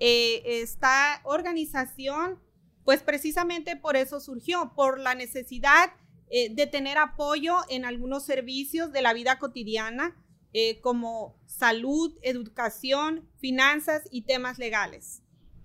Eh, esta organización, pues precisamente por eso surgió, por la necesidad eh, de tener apoyo en algunos servicios de la vida cotidiana, eh, como salud, educación, finanzas y temas legales.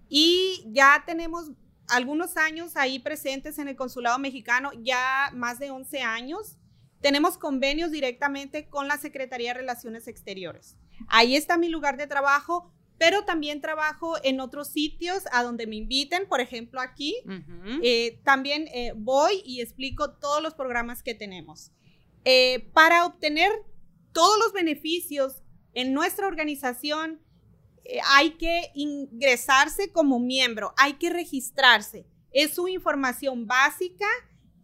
Y ya tenemos algunos años ahí presentes en el Consulado Mexicano, ya más de 11 años. Tenemos convenios directamente con la Secretaría de Relaciones Exteriores. Ahí está mi lugar de trabajo, pero también trabajo en otros sitios a donde me inviten, por ejemplo aquí. Eh, también eh, voy y explico todos los programas que tenemos. Eh, para obtener todos los beneficios en nuestra organización, hay que ingresarse como miembro, hay que registrarse. Es su información básica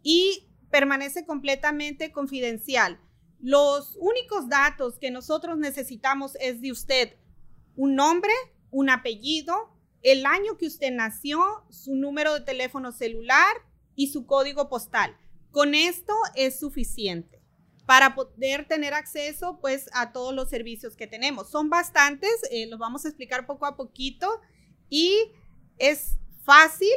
y permanece completamente confidencial. Los únicos datos que nosotros necesitamos es de usted un nombre, un apellido, el año que usted nació, su número de teléfono celular y su código postal. Con esto es suficiente para poder tener acceso pues a todos los servicios que tenemos. Son bastantes, eh, los vamos a explicar poco a poquito y es fácil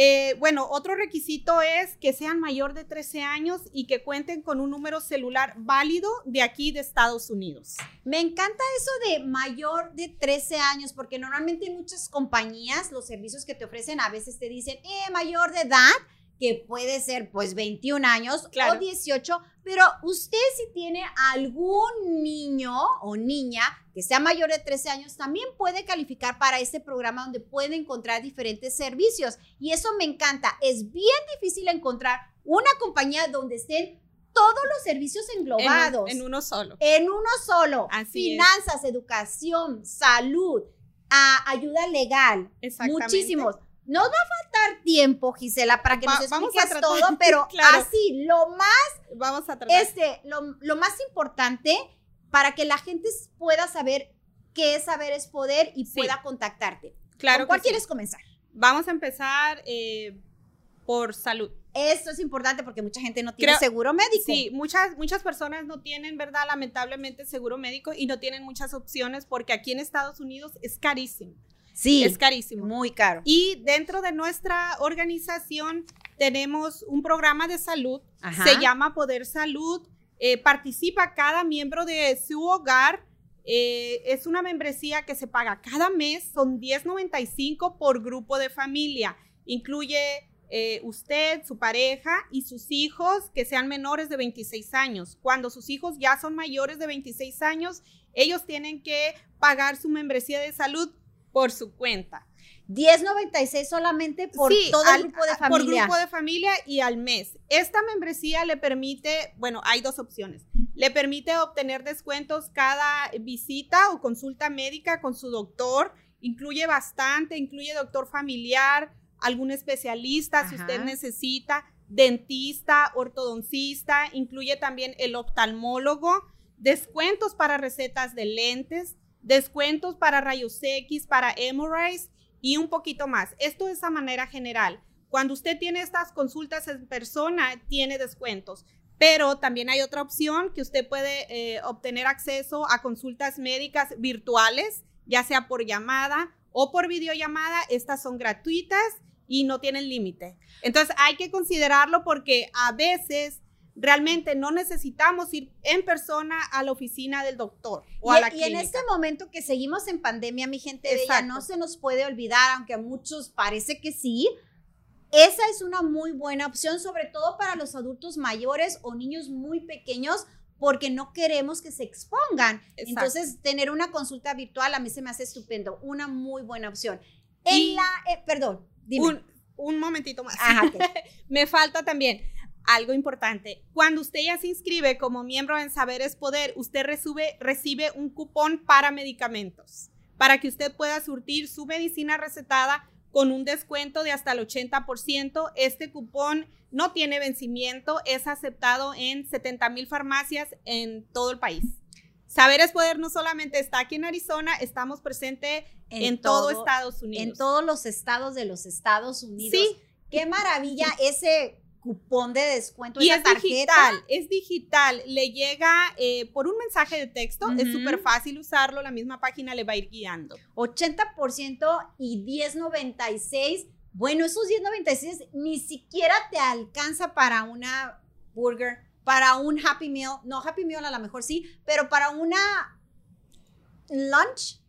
eh, bueno, otro requisito es que sean mayor de 13 años y que cuenten con un número celular válido de aquí de Estados Unidos. Me encanta eso de mayor de 13 años, porque normalmente muchas compañías, los servicios que te ofrecen a veces te dicen, eh, mayor de edad, que puede ser pues 21 años o 18, pero usted si tiene algún niño o niña que sea mayor de 13 años, también puede calificar para este programa donde puede encontrar diferentes servicios. Y eso me encanta. Es bien difícil encontrar una compañía donde estén todos los servicios englobados. En, uno solo. En uno solo. Finanzas, educación, salud, ayuda legal. Muchísimos. Nos va a faltar tiempo, Gisela, para que nos expliques todo, pero así, lo más, vamos a tratar. Este, lo, más importante para que la gente pueda saber qué es saber es poder y pueda contactarte. Claro. ¿Con cuál quieres comenzar? Vamos a empezar eh, por salud. Esto es importante porque mucha gente no tiene seguro médico. Sí, muchas, muchas personas no tienen, ¿verdad? Lamentablemente seguro médico y no tienen muchas opciones porque aquí en Estados Unidos es carísimo. Sí. Es carísimo. Muy caro. Y dentro de nuestra organización tenemos un programa de salud, se llama Poder Salud. Eh, participa cada miembro de su hogar. Eh, es una membresía que se paga cada mes, son 10.95 por grupo de familia. Incluye eh, usted, su pareja y sus hijos que sean menores de 26 años. Cuando sus hijos ya son mayores de 26 años, ellos tienen que pagar su membresía de salud por su cuenta. 10.96 solamente por todo el grupo de familia. Por grupo de familia y al mes. Esta membresía le permite, bueno, hay dos opciones. Le permite obtener descuentos cada visita o consulta médica con su doctor. Incluye bastante, incluye doctor familiar, algún especialista si usted necesita, dentista, ortodoncista, incluye también el oftalmólogo, descuentos para recetas de lentes, descuentos para rayos X, para hemorrhoids y un poquito más. Esto es a manera general. Cuando usted tiene estas consultas en persona, tiene descuentos. Pero también hay otra opción que usted puede eh, obtener acceso a consultas médicas virtuales, ya sea por llamada o por videollamada. Estas son gratuitas y no tienen límite. Entonces hay que considerarlo porque a veces realmente no necesitamos ir en persona a la oficina del doctor o a la clínica. Y en este momento que seguimos en pandemia, mi gente bella, no se nos puede olvidar, aunque a muchos parece que sí, esa es una muy buena opción, sobre todo para los adultos mayores o niños muy pequeños, porque no queremos que se expongan. Entonces, tener una consulta virtual a mí se me hace estupendo, una muy buena opción. En la, eh, perdón, dime. Un, momentito más. me falta también algo importante. Cuando usted ya se inscribe como miembro en Saberes Poder, usted recibe, recibe un cupón para medicamentos, para que usted pueda surtir su medicina recetada con un descuento de hasta el 80%. Este cupón no tiene vencimiento, es aceptado en 70 mil farmacias en todo el país. Saberes Poder no solamente está aquí en Arizona, estamos presentes en, todo, Estados Unidos. En todos los estados de los Estados Unidos. Sí. Qué maravilla ese cupón de descuento. Y es digital, es digital. Le llega eh, por un mensaje de texto, es súper fácil usarlo, la misma página le va a ir guiando. 80% y 10.96. Bueno, esos 10.96 ni siquiera te alcanza para una burger, para un Happy Meal. No, Happy Meal a lo mejor sí, pero para una lunch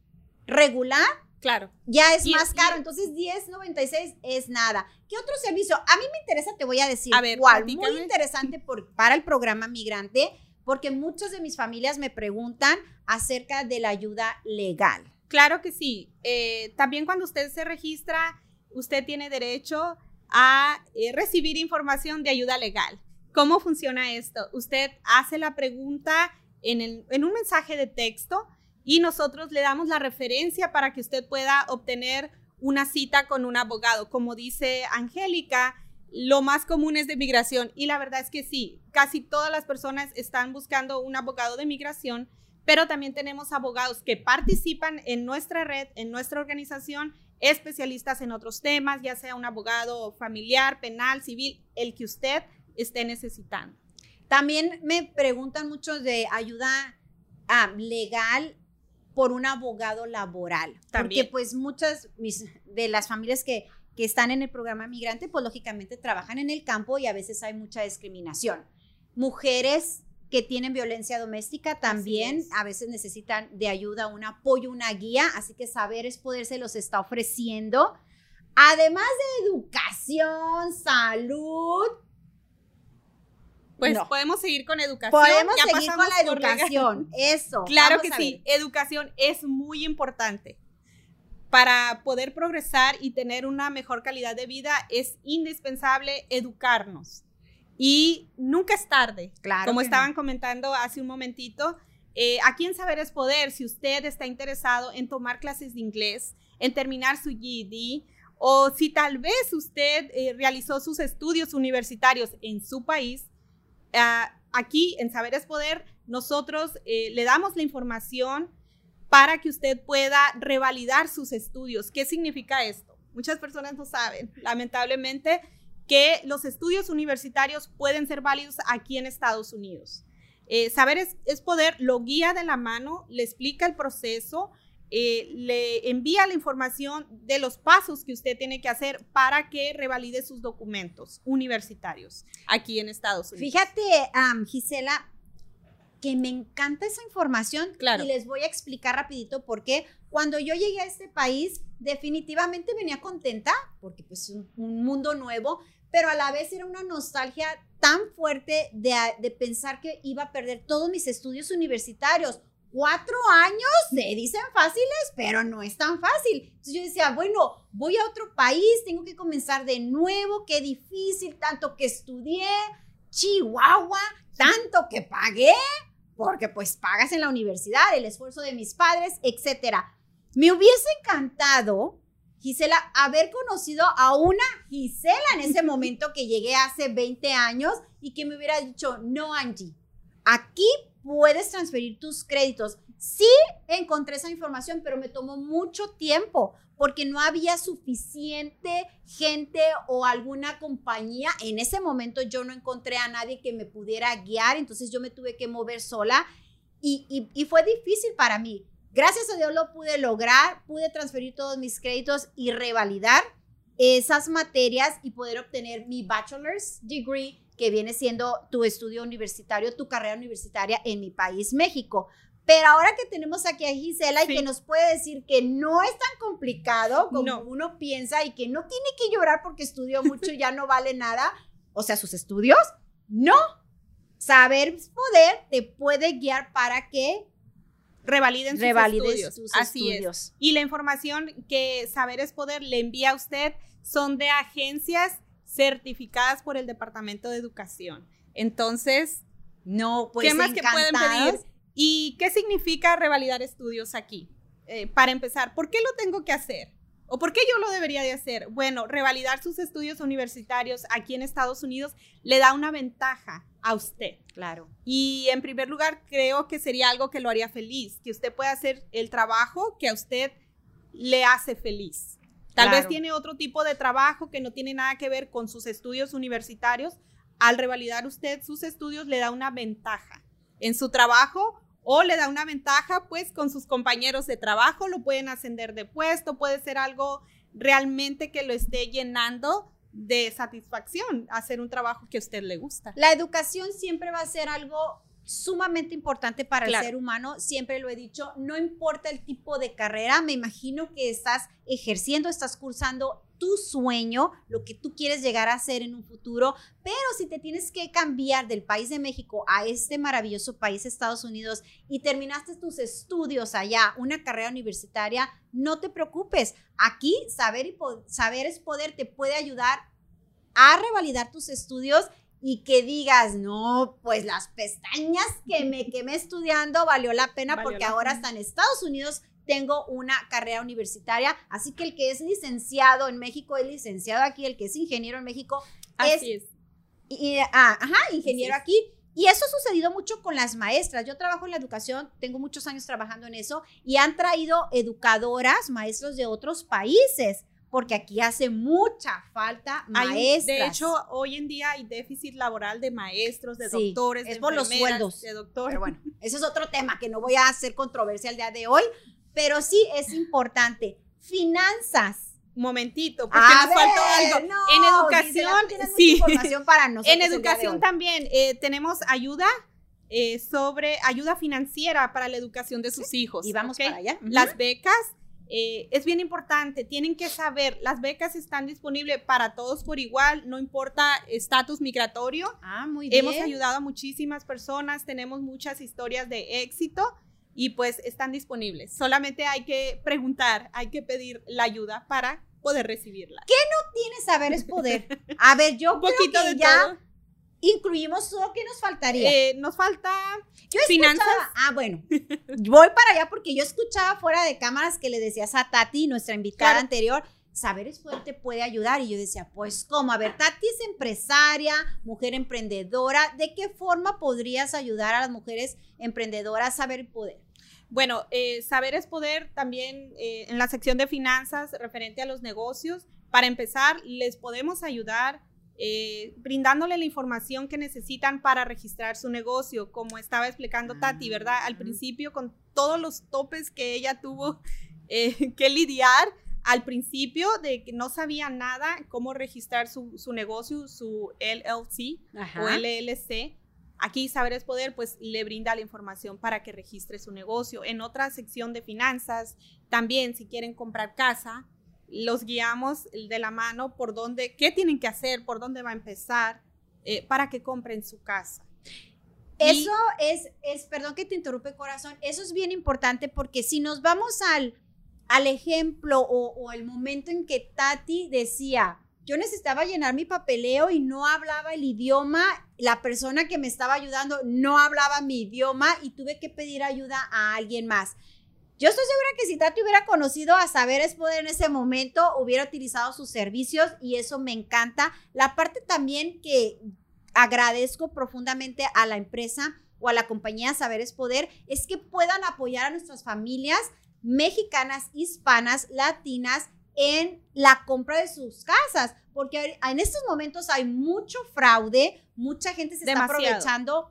regular Claro. Ya es más caro, entonces 10.96 es nada. ¿Qué otro servicio? A mí me interesa, te voy a decir a ver, cuál. Muy interesante por, para el programa migrante, porque muchas de mis familias me preguntan acerca de la ayuda legal. Claro que sí. Eh, también cuando usted se registra, usted tiene derecho a eh, recibir información de ayuda legal. ¿Cómo funciona esto? Usted hace la pregunta en, en un mensaje de texto y nosotros le damos la referencia para que usted pueda obtener una cita con un abogado. Como dice Angélica, lo más común es de migración y la verdad es que sí, casi todas las personas están buscando un abogado de migración, pero también tenemos abogados que participan en nuestra red, en nuestra organización, especialistas en otros temas, ya sea un abogado familiar, penal, civil, el que usted esté necesitando. También me preguntan mucho de ayuda ah, legal por un abogado laboral. Porque pues muchas de las familias que, que están en el programa migrante, pues lógicamente trabajan en el campo y a veces hay mucha discriminación. Mujeres que tienen violencia doméstica también a veces necesitan de ayuda, un apoyo, una guía, así que Saberes Poder se los está ofreciendo. Además de educación, salud, pues podemos seguir con educación. Podemos seguir con la educación, eso. Claro que sí, educación es muy importante. Para poder progresar y tener una mejor calidad de vida es indispensable educarnos. Y nunca es tarde. Claro. Como estaban comentando hace un momentito, eh, aquí en Saber es Poder, si usted está interesado en tomar clases de inglés, en terminar su GED, o si tal vez usted eh, realizó sus estudios universitarios en su país, Aquí en Saberes Poder, nosotros eh, le damos la información para que usted pueda revalidar sus estudios. ¿Qué significa esto? Muchas personas no saben, lamentablemente, que los estudios universitarios pueden ser válidos aquí en Estados Unidos. Eh, Saberes es Poder lo guía de la mano, le explica el proceso, eh, le envía la información de los pasos que usted tiene que hacer para que revalide sus documentos universitarios aquí en Estados Unidos. Fíjate, Gisela, que me encanta esa información claro. y les voy a explicar rapidito por qué. Cuando yo llegué a este país, definitivamente venía contenta, porque pues un, un mundo nuevo, pero a la vez era una nostalgia tan fuerte de, de pensar que iba a perder todos mis estudios universitarios cuatro años se dicen fáciles, pero no es tan fácil. Entonces yo decía, bueno, voy a otro país, tengo que comenzar de nuevo, qué difícil, tanto que estudié, Chihuahua, tanto que pagué, porque pues pagas en la universidad, el esfuerzo de mis padres, etcétera. Me hubiese encantado, Gisela, haber conocido a una Gisela en ese momento que llegué hace 20 años y que me hubiera dicho, no, Angie, aquí puedes transferir tus créditos. Sí encontré esa información, pero me tomó mucho tiempo porque no había suficiente gente o alguna compañía. En ese momento yo no encontré a nadie que me pudiera guiar, entonces yo me tuve que mover sola y, y fue difícil para mí. Gracias a Dios lo pude lograr, pude transferir todos mis créditos y revalidar esas materias y poder obtener mi bachelor's degree que viene siendo tu estudio universitario, tu carrera universitaria en mi país, México. Pero ahora que tenemos aquí a Gisela y que nos puede decir que no es tan complicado como uno piensa y que no tiene que llorar porque estudió mucho y ya no vale nada, o sea, sus estudios, no. Saber poder te puede guiar para que revaliden sus estudios. Sus Así Es. Y la información que Saber es Poder le envía a usted son de agencias certificadas por el Departamento de Educación. Entonces, no, pues ¿qué más que pueden pedir? ¿Y qué significa revalidar estudios aquí? Eh, para empezar, ¿por qué lo tengo que hacer? ¿O por qué yo lo debería de hacer? Bueno, revalidar sus estudios universitarios aquí en Estados Unidos le da una ventaja a usted. Claro. Y en primer lugar, creo que sería algo que lo haría feliz, que usted pueda hacer el trabajo que a usted le hace feliz. Tal vez tiene otro tipo de trabajo que no tiene nada que ver con sus estudios universitarios. Al revalidar usted sus estudios le da una ventaja en su trabajo o le da una ventaja pues con sus compañeros de trabajo, lo pueden ascender de puesto, puede ser algo realmente que lo esté llenando de satisfacción, hacer un trabajo que a usted le gusta. La educación siempre va a ser algo sumamente importante para Claro. el ser humano, siempre lo he dicho, no importa el tipo de carrera, me imagino que estás ejerciendo, estás cursando tu sueño, lo que tú quieres llegar a hacer en un futuro, pero si te tienes que cambiar del país de México a este maravilloso país, Estados Unidos, y terminaste tus estudios allá, una carrera universitaria, no te preocupes. Aquí saber, y saber es poder, te puede ayudar a revalidar tus estudios y que digas, no, pues las pestañas que me quemé estudiando valió la pena Valió porque la ahora pena. hasta en Estados Unidos tengo una carrera universitaria, así que el que es licenciado en México es licenciado aquí, el que es ingeniero en México Así es. y- ah, ajá, ingeniero Así aquí. Y eso ha sucedido mucho con las maestras. Yo trabajo en la educación, tengo muchos años trabajando en eso y han traído educadoras, maestros de otros países, porque aquí hace mucha falta Hay maestras. de hecho, hoy en día hay déficit laboral de maestros, de Sí, doctores, es de por los sueldos. de doctores. Pero bueno, ese es otro tema que no voy a hacer controversia el día de hoy, pero sí es importante. Finanzas. Momentito, porque A nos faltó algo. no, en educación, sí. información para nosotros En educación también eh, tenemos ayuda eh, sobre ayuda financiera para la educación de sus hijos. Y vamos para allá. Las becas eh, es bien importante, tienen que saber, las becas están disponibles para todos por igual, no importa estatus migratorio. Ah, muy bien. Hemos ayudado a muchísimas personas, tenemos muchas historias de éxito y pues están disponibles. Solamente hay que preguntar, hay que pedir la ayuda para poder recibirla. Tienes saber es poder. A ver, yo Un creo poquito que de ya todo. Incluimos todo. ¿Qué nos faltaría? Eh, nos falta yo finanzas. Ah, bueno. Voy para allá porque yo escuchaba fuera de cámaras que le decías a Tati, nuestra invitada Claro. anterior, saber es poder te puede ayudar. Y yo decía, pues, ¿cómo? A ver, Tati es empresaria, mujer emprendedora. ¿De qué forma podrías ayudar a las mujeres emprendedoras a saber y poder? Bueno, eh, saber es poder también eh, en la sección de finanzas referente a los negocios. Para empezar, les podemos ayudar eh, brindándole la información que necesitan para registrar su negocio, como estaba explicando Tati, ¿verdad? Al Ah. principio, con todos los topes que ella tuvo eh, que lidiar al principio de que no sabía nada cómo registrar su, su negocio, su LLC o LLC. Aquí Saber es Poder pues le brinda la información para que registre su negocio. En otra sección de finanzas, también si quieren comprar casa, los guiamos de la mano por dónde, qué tienen que hacer, por dónde va a empezar eh, para que compren su casa. Eso es, es, perdón que te interrumpe corazón, eso es bien importante porque si nos vamos al, al ejemplo o, o el momento en que Tati decía, yo necesitaba llenar mi papeleo y no hablaba el idioma, la persona que me estaba ayudando no hablaba mi idioma y tuve que pedir ayuda a alguien más. Yo estoy segura que si Tati hubiera conocido a Saber es Poder en ese momento, hubiera utilizado sus servicios y eso me encanta. La parte también que agradezco profundamente a la empresa o a la compañía Saber es Poder es que puedan apoyar a nuestras familias mexicanas, hispanas, latinas en la compra de sus casas, porque en estos momentos hay mucho fraude, mucha gente se está aprovechando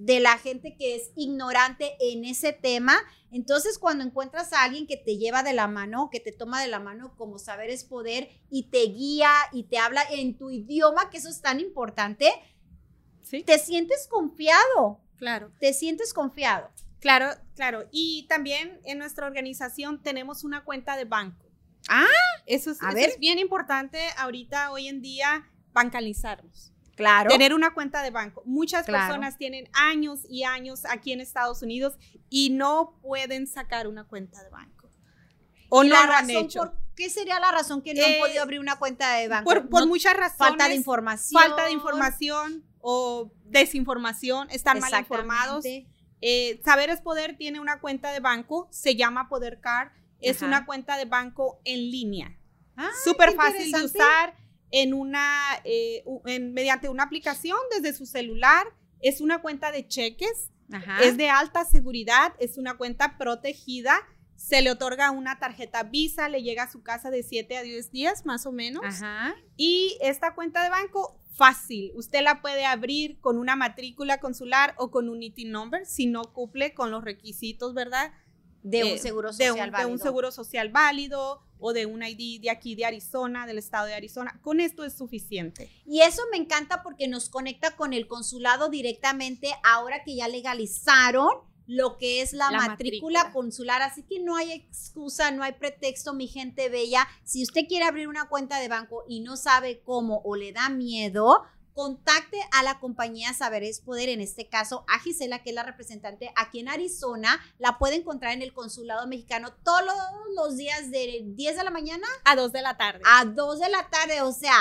de la gente que es ignorante en ese tema. Entonces, cuando encuentras a alguien que te lleva de la mano, que te toma de la mano como saber es poder y te guía y te habla en tu idioma, que eso es tan importante, Sí, te sientes confiado, claro. te sientes confiado. Claro, claro. Y también en nuestra organización tenemos una cuenta de banco. Ah, eso es, a eso ver. es bien importante ahorita, hoy en día, bancalizarnos. Claro. Tener una cuenta de banco. Muchas Claro. personas tienen años y años aquí en Estados Unidos y no pueden sacar una cuenta de banco. O ¿Y no la lo han hecho. por qué sería la razón que no Eh, han podido abrir una cuenta de banco? Por, por No- muchas razones. falta de información. Falta de información o desinformación. Están mal informados. Eh, Saber es Poder tiene una cuenta de banco, se llama Poder Card, es Ajá. una cuenta de banco en línea. Ah, Súper fácil de usar en una, eh, en- mediante una aplicación desde su celular. es una cuenta de cheques, Ajá. es de alta seguridad, es una cuenta protegida. Se le otorga una tarjeta Visa, le llega a su casa de 7 a 10 días más o menos. Ajá. Y esta cuenta de banco, fácil. Usted la puede abrir con una matrícula consular o con un ITIN number si no cumple con los requisitos, ¿verdad? De Eh, un seguro de social un, de válido. un seguro social válido o de un ID de aquí de Arizona, del estado de Arizona. Con esto es suficiente. Y eso me encanta porque nos conecta con el consulado directamente ahora que ya legalizaron lo que es la, La matrícula, matrícula. consular. Así que no hay excusa, no hay pretexto, mi gente bella. Si usted quiere abrir una cuenta de banco y no sabe cómo o le da miedo, contacte a la compañía Saberes Poder, en este caso a Gisela, que es la representante aquí en Arizona. La puede encontrar en el consulado mexicano todos los días de 10 de la mañana A dos de la tarde. a 2 de la tarde. O sea,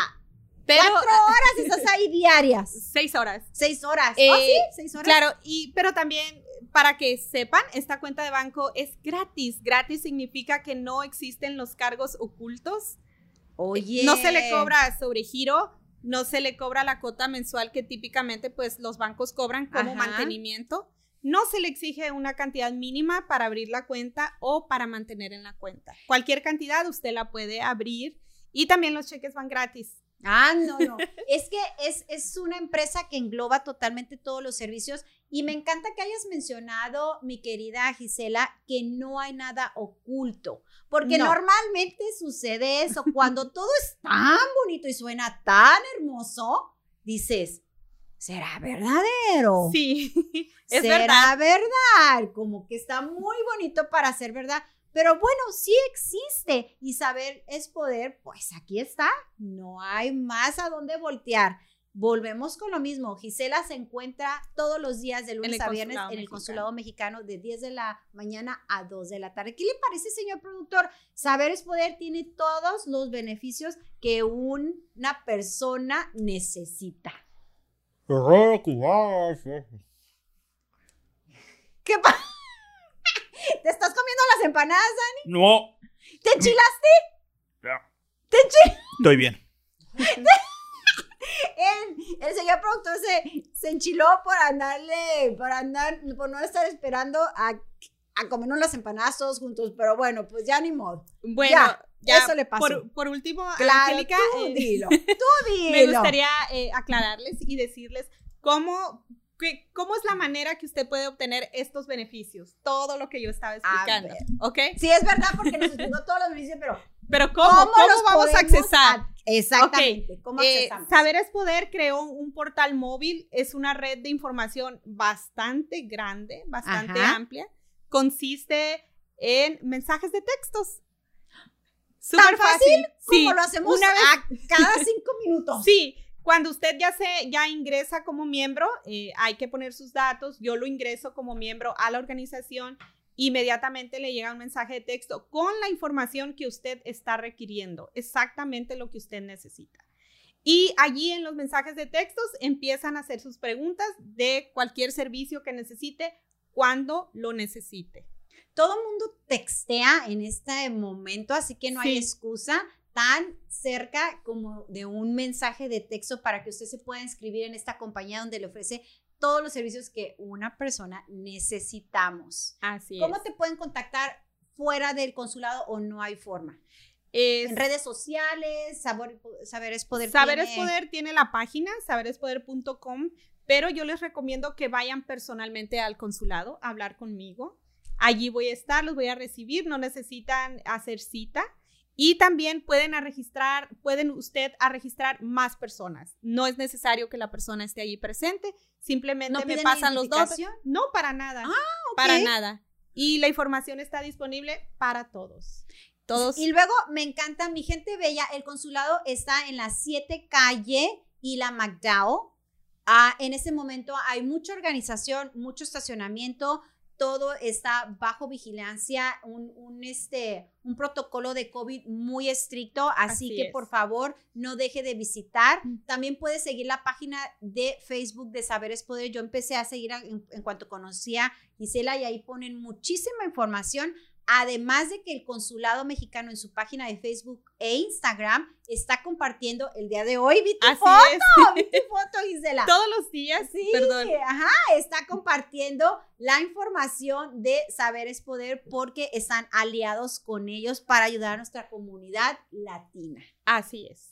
Pero cuatro horas estás ahí diarias. seis horas. Seis horas. Eh, ¿Oh, sí? ¿Seis horas? Claro, y pero también para que sepan, esta cuenta de banco es gratis. Gratis significa que no existen los cargos ocultos. Oye. No se le cobra sobre giro, no se le cobra la cuota mensual que típicamente pues los bancos cobran como Ajá. mantenimiento. No se le exige una cantidad mínima para abrir la cuenta o para mantener en la cuenta. Cualquier cantidad usted la puede abrir y también los cheques van gratis. Ah, no, no. es que es, es una empresa que engloba totalmente todos los servicios y me encanta que hayas mencionado, mi querida Gisela, que no hay nada oculto. Porque No. normalmente sucede eso. Cuando todo es tan bonito y suena tan hermoso, dices, ¿será verdadero? Sí, es ¿Será verdad. verdad? Como que está muy bonito para ser verdad. Pero bueno, sí existe y saber es poder, pues aquí está. No hay más a dónde voltear. Volvemos con lo mismo. Gisela se encuentra todos los días de lunes a viernes en el mexicano. consulado mexicano de 10 de la mañana a 2 de la tarde. ¿Qué le parece, señor productor? Saber es poder tiene todos los beneficios que un- una persona necesita. ¿Qué pasa? ¿Te estás comiendo las empanadas? No, ¿Te enchilaste? Ya. ¿Te enchilaste? estoy bien. El, el señor productor se, se enchiló por andarle, por andar, por no estar esperando a, a comernos las empanadas todos juntos. Pero bueno, pues ya ni modo. Bueno, Ya, ya, eso le pasó. Por, por último, Claro, Angélica, tú eh, dilo, tú dilo. me gustaría eh, aclararles y decirles cómo, cómo es la manera que usted puede obtener estos beneficios. Todo lo que yo estaba explicando. ¿Ok? Sí, es verdad porque nos explicó todos los beneficios, pero Pero ¿cómo? ¿cómo, ¿Cómo, los vamos a accesar? a- exactamente, ¿cómo Eh, accesamos? Saber es Poder creó un portal móvil, es una red de información bastante grande, bastante Ajá. amplia. Consiste en mensajes de textos. ¿Tan Súper fácil Sí, como lo hacemos una vez- a cada cinco minutos. Sí, cuando usted ya se ya ingresa como miembro, eh, hay que poner sus datos. Yo lo ingreso como miembro a la organización. Inmediatamente le llega un mensaje de texto con la información que usted está requiriendo, exactamente lo que usted necesita. Y allí en los mensajes de textos empiezan a hacer sus preguntas de cualquier servicio que necesite cuando lo necesite. todo el mundo textea en este momento, así que no hay excusa tan cerca como de un mensaje de texto para que usted se pueda inscribir en esta compañía donde le ofrece todos los servicios que una persona necesitamos. Así ¿Cómo es. te pueden contactar fuera del consulado o no hay forma? Es- En redes sociales, Sabor- Saber es Poder. Saber es Poder tiene la página, saberespoder.com, pero yo les recomiendo que vayan personalmente al consulado a hablar conmigo. Allí voy a estar, los voy a recibir, no necesitan hacer cita. Y también pueden a registrar, pueden usted a registrar más personas. No es necesario que la persona esté allí presente, simplemente ¿No me pasan los dos. No, para nada. Ah, Para ok. nada. Y la información está disponible para todos. Todos. Y luego me encanta, mi gente bella, el consulado está en la 7 calle y la McDowell. Ah, en este momento hay mucha organización, mucho estacionamiento, todo está bajo vigilancia, un, un, este, un protocolo de COVID muy estricto, así, Así que es. por favor no deje de visitar. También puede seguir la página de Facebook de Saberes Poder. Yo empecé a seguir en, en cuanto conocí a Gisela y ahí ponen muchísima información Además de que el consulado mexicano en su página de Facebook e Instagram está compartiendo el día de hoy. Vi tu Así foto, es. vi tu foto, Gisela. Todos los días. Sí, Perdón. ajá, está compartiendo la información de Saberes Poder porque están aliados con ellos para ayudar a nuestra comunidad latina. Así es.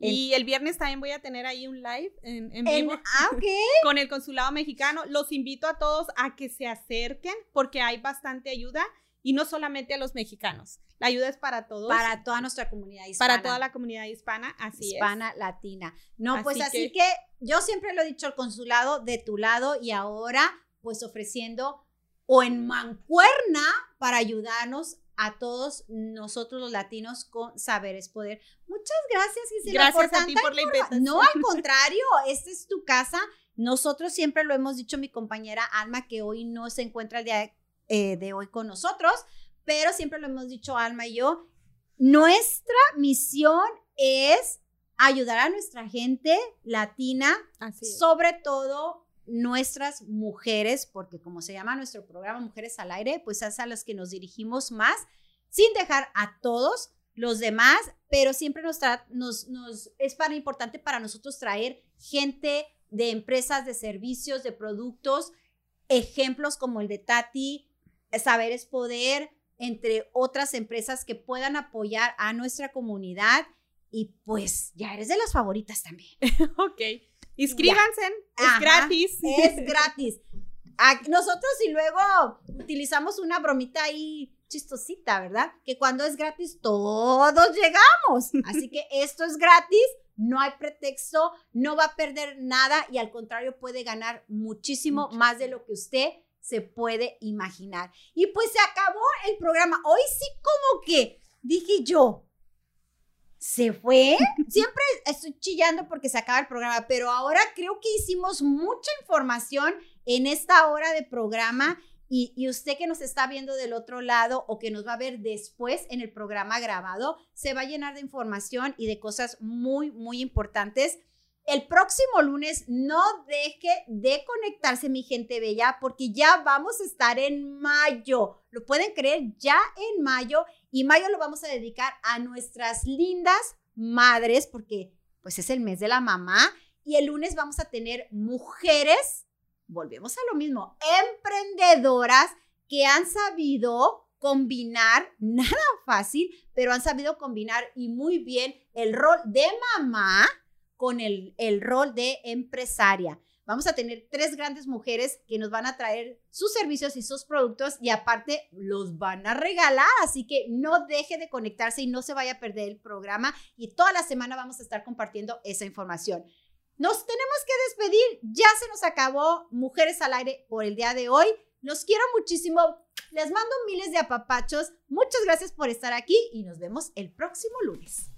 En- Y el viernes también voy a tener ahí un live en, en En- vivo ah, ok. con el consulado mexicano. Los invito a todos a que se acerquen porque hay bastante ayuda y no solamente a los mexicanos. La ayuda es para todos. Para toda nuestra comunidad hispana. para toda la comunidad hispana. Así hispana latina. No, pues Así que- que... yo siempre lo he dicho, el consulado de tu lado y ahora pues ofreciendo o en mancuerna para ayudarnos a todos nosotros los latinos con Saberes Poder. Muchas gracias, es. Gisela, por Gracias a ti por la invitación. No, al contrario, esta es tu casa. Nosotros siempre lo hemos dicho, mi compañera Alma, que hoy no se encuentra el día eh, de hoy con nosotros, pero siempre lo hemos dicho Alma y yo, nuestra misión es ayudar a nuestra gente latina, sobre todo nuestras mujeres, porque como se llama nuestro programa Mujeres al Aire, pues es a las que nos dirigimos más, sin dejar a todos los demás, pero siempre nos, nos, nos es para importante para nosotros traer gente de empresas, de servicios, de productos, ejemplos como el de Tati, Saber es Poder, entre otras empresas que puedan apoyar a nuestra comunidad. Y pues ya eres de las favoritas también. Ok. Inscríbanse. Es Ajá. gratis. Es gratis. Nosotros y luego utilizamos una bromita ahí chistosita, ¿verdad? Que cuando es gratis todos llegamos. Así que esto es gratis, no hay pretexto, no va a perder nada y al contrario puede ganar muchísimo Mucho. más de lo que usted se puede imaginar. Y pues se acabó el programa. Hoy sí como que dije yo, se fue. Siempre estoy chillando porque se acaba el programa, pero ahora creo que hicimos mucha información en esta hora de programa y, y usted que nos está viendo del otro lado o que nos va a ver después en el programa grabado, se va a llenar de información y de cosas muy, muy importantes. El próximo lunes no deje de conectarse, mi gente bella, porque ya vamos a estar en mayo. ¿Lo pueden creer? Ya en mayo. Y mayo lo vamos a dedicar a nuestras lindas madres, porque pues es el mes de la mamá. Y el lunes vamos a tener mujeres, volvemos a lo mismo, emprendedoras que han sabido combinar, nada fácil, pero han sabido combinar y muy bien el rol de mamá con el, rol de empresaria. Vamos a tener tres grandes mujeres que nos van a traer sus servicios y sus productos y aparte los van a regalar. Así que no deje de conectarse y no se vaya a perder el programa. Y toda la semana vamos a estar compartiendo esa información. Nos tenemos que despedir. Ya se nos acabó Mujeres al Aire por el día de hoy. Los quiero muchísimo. Les mando miles de apapachos. Muchas gracias por estar aquí y nos vemos el próximo lunes.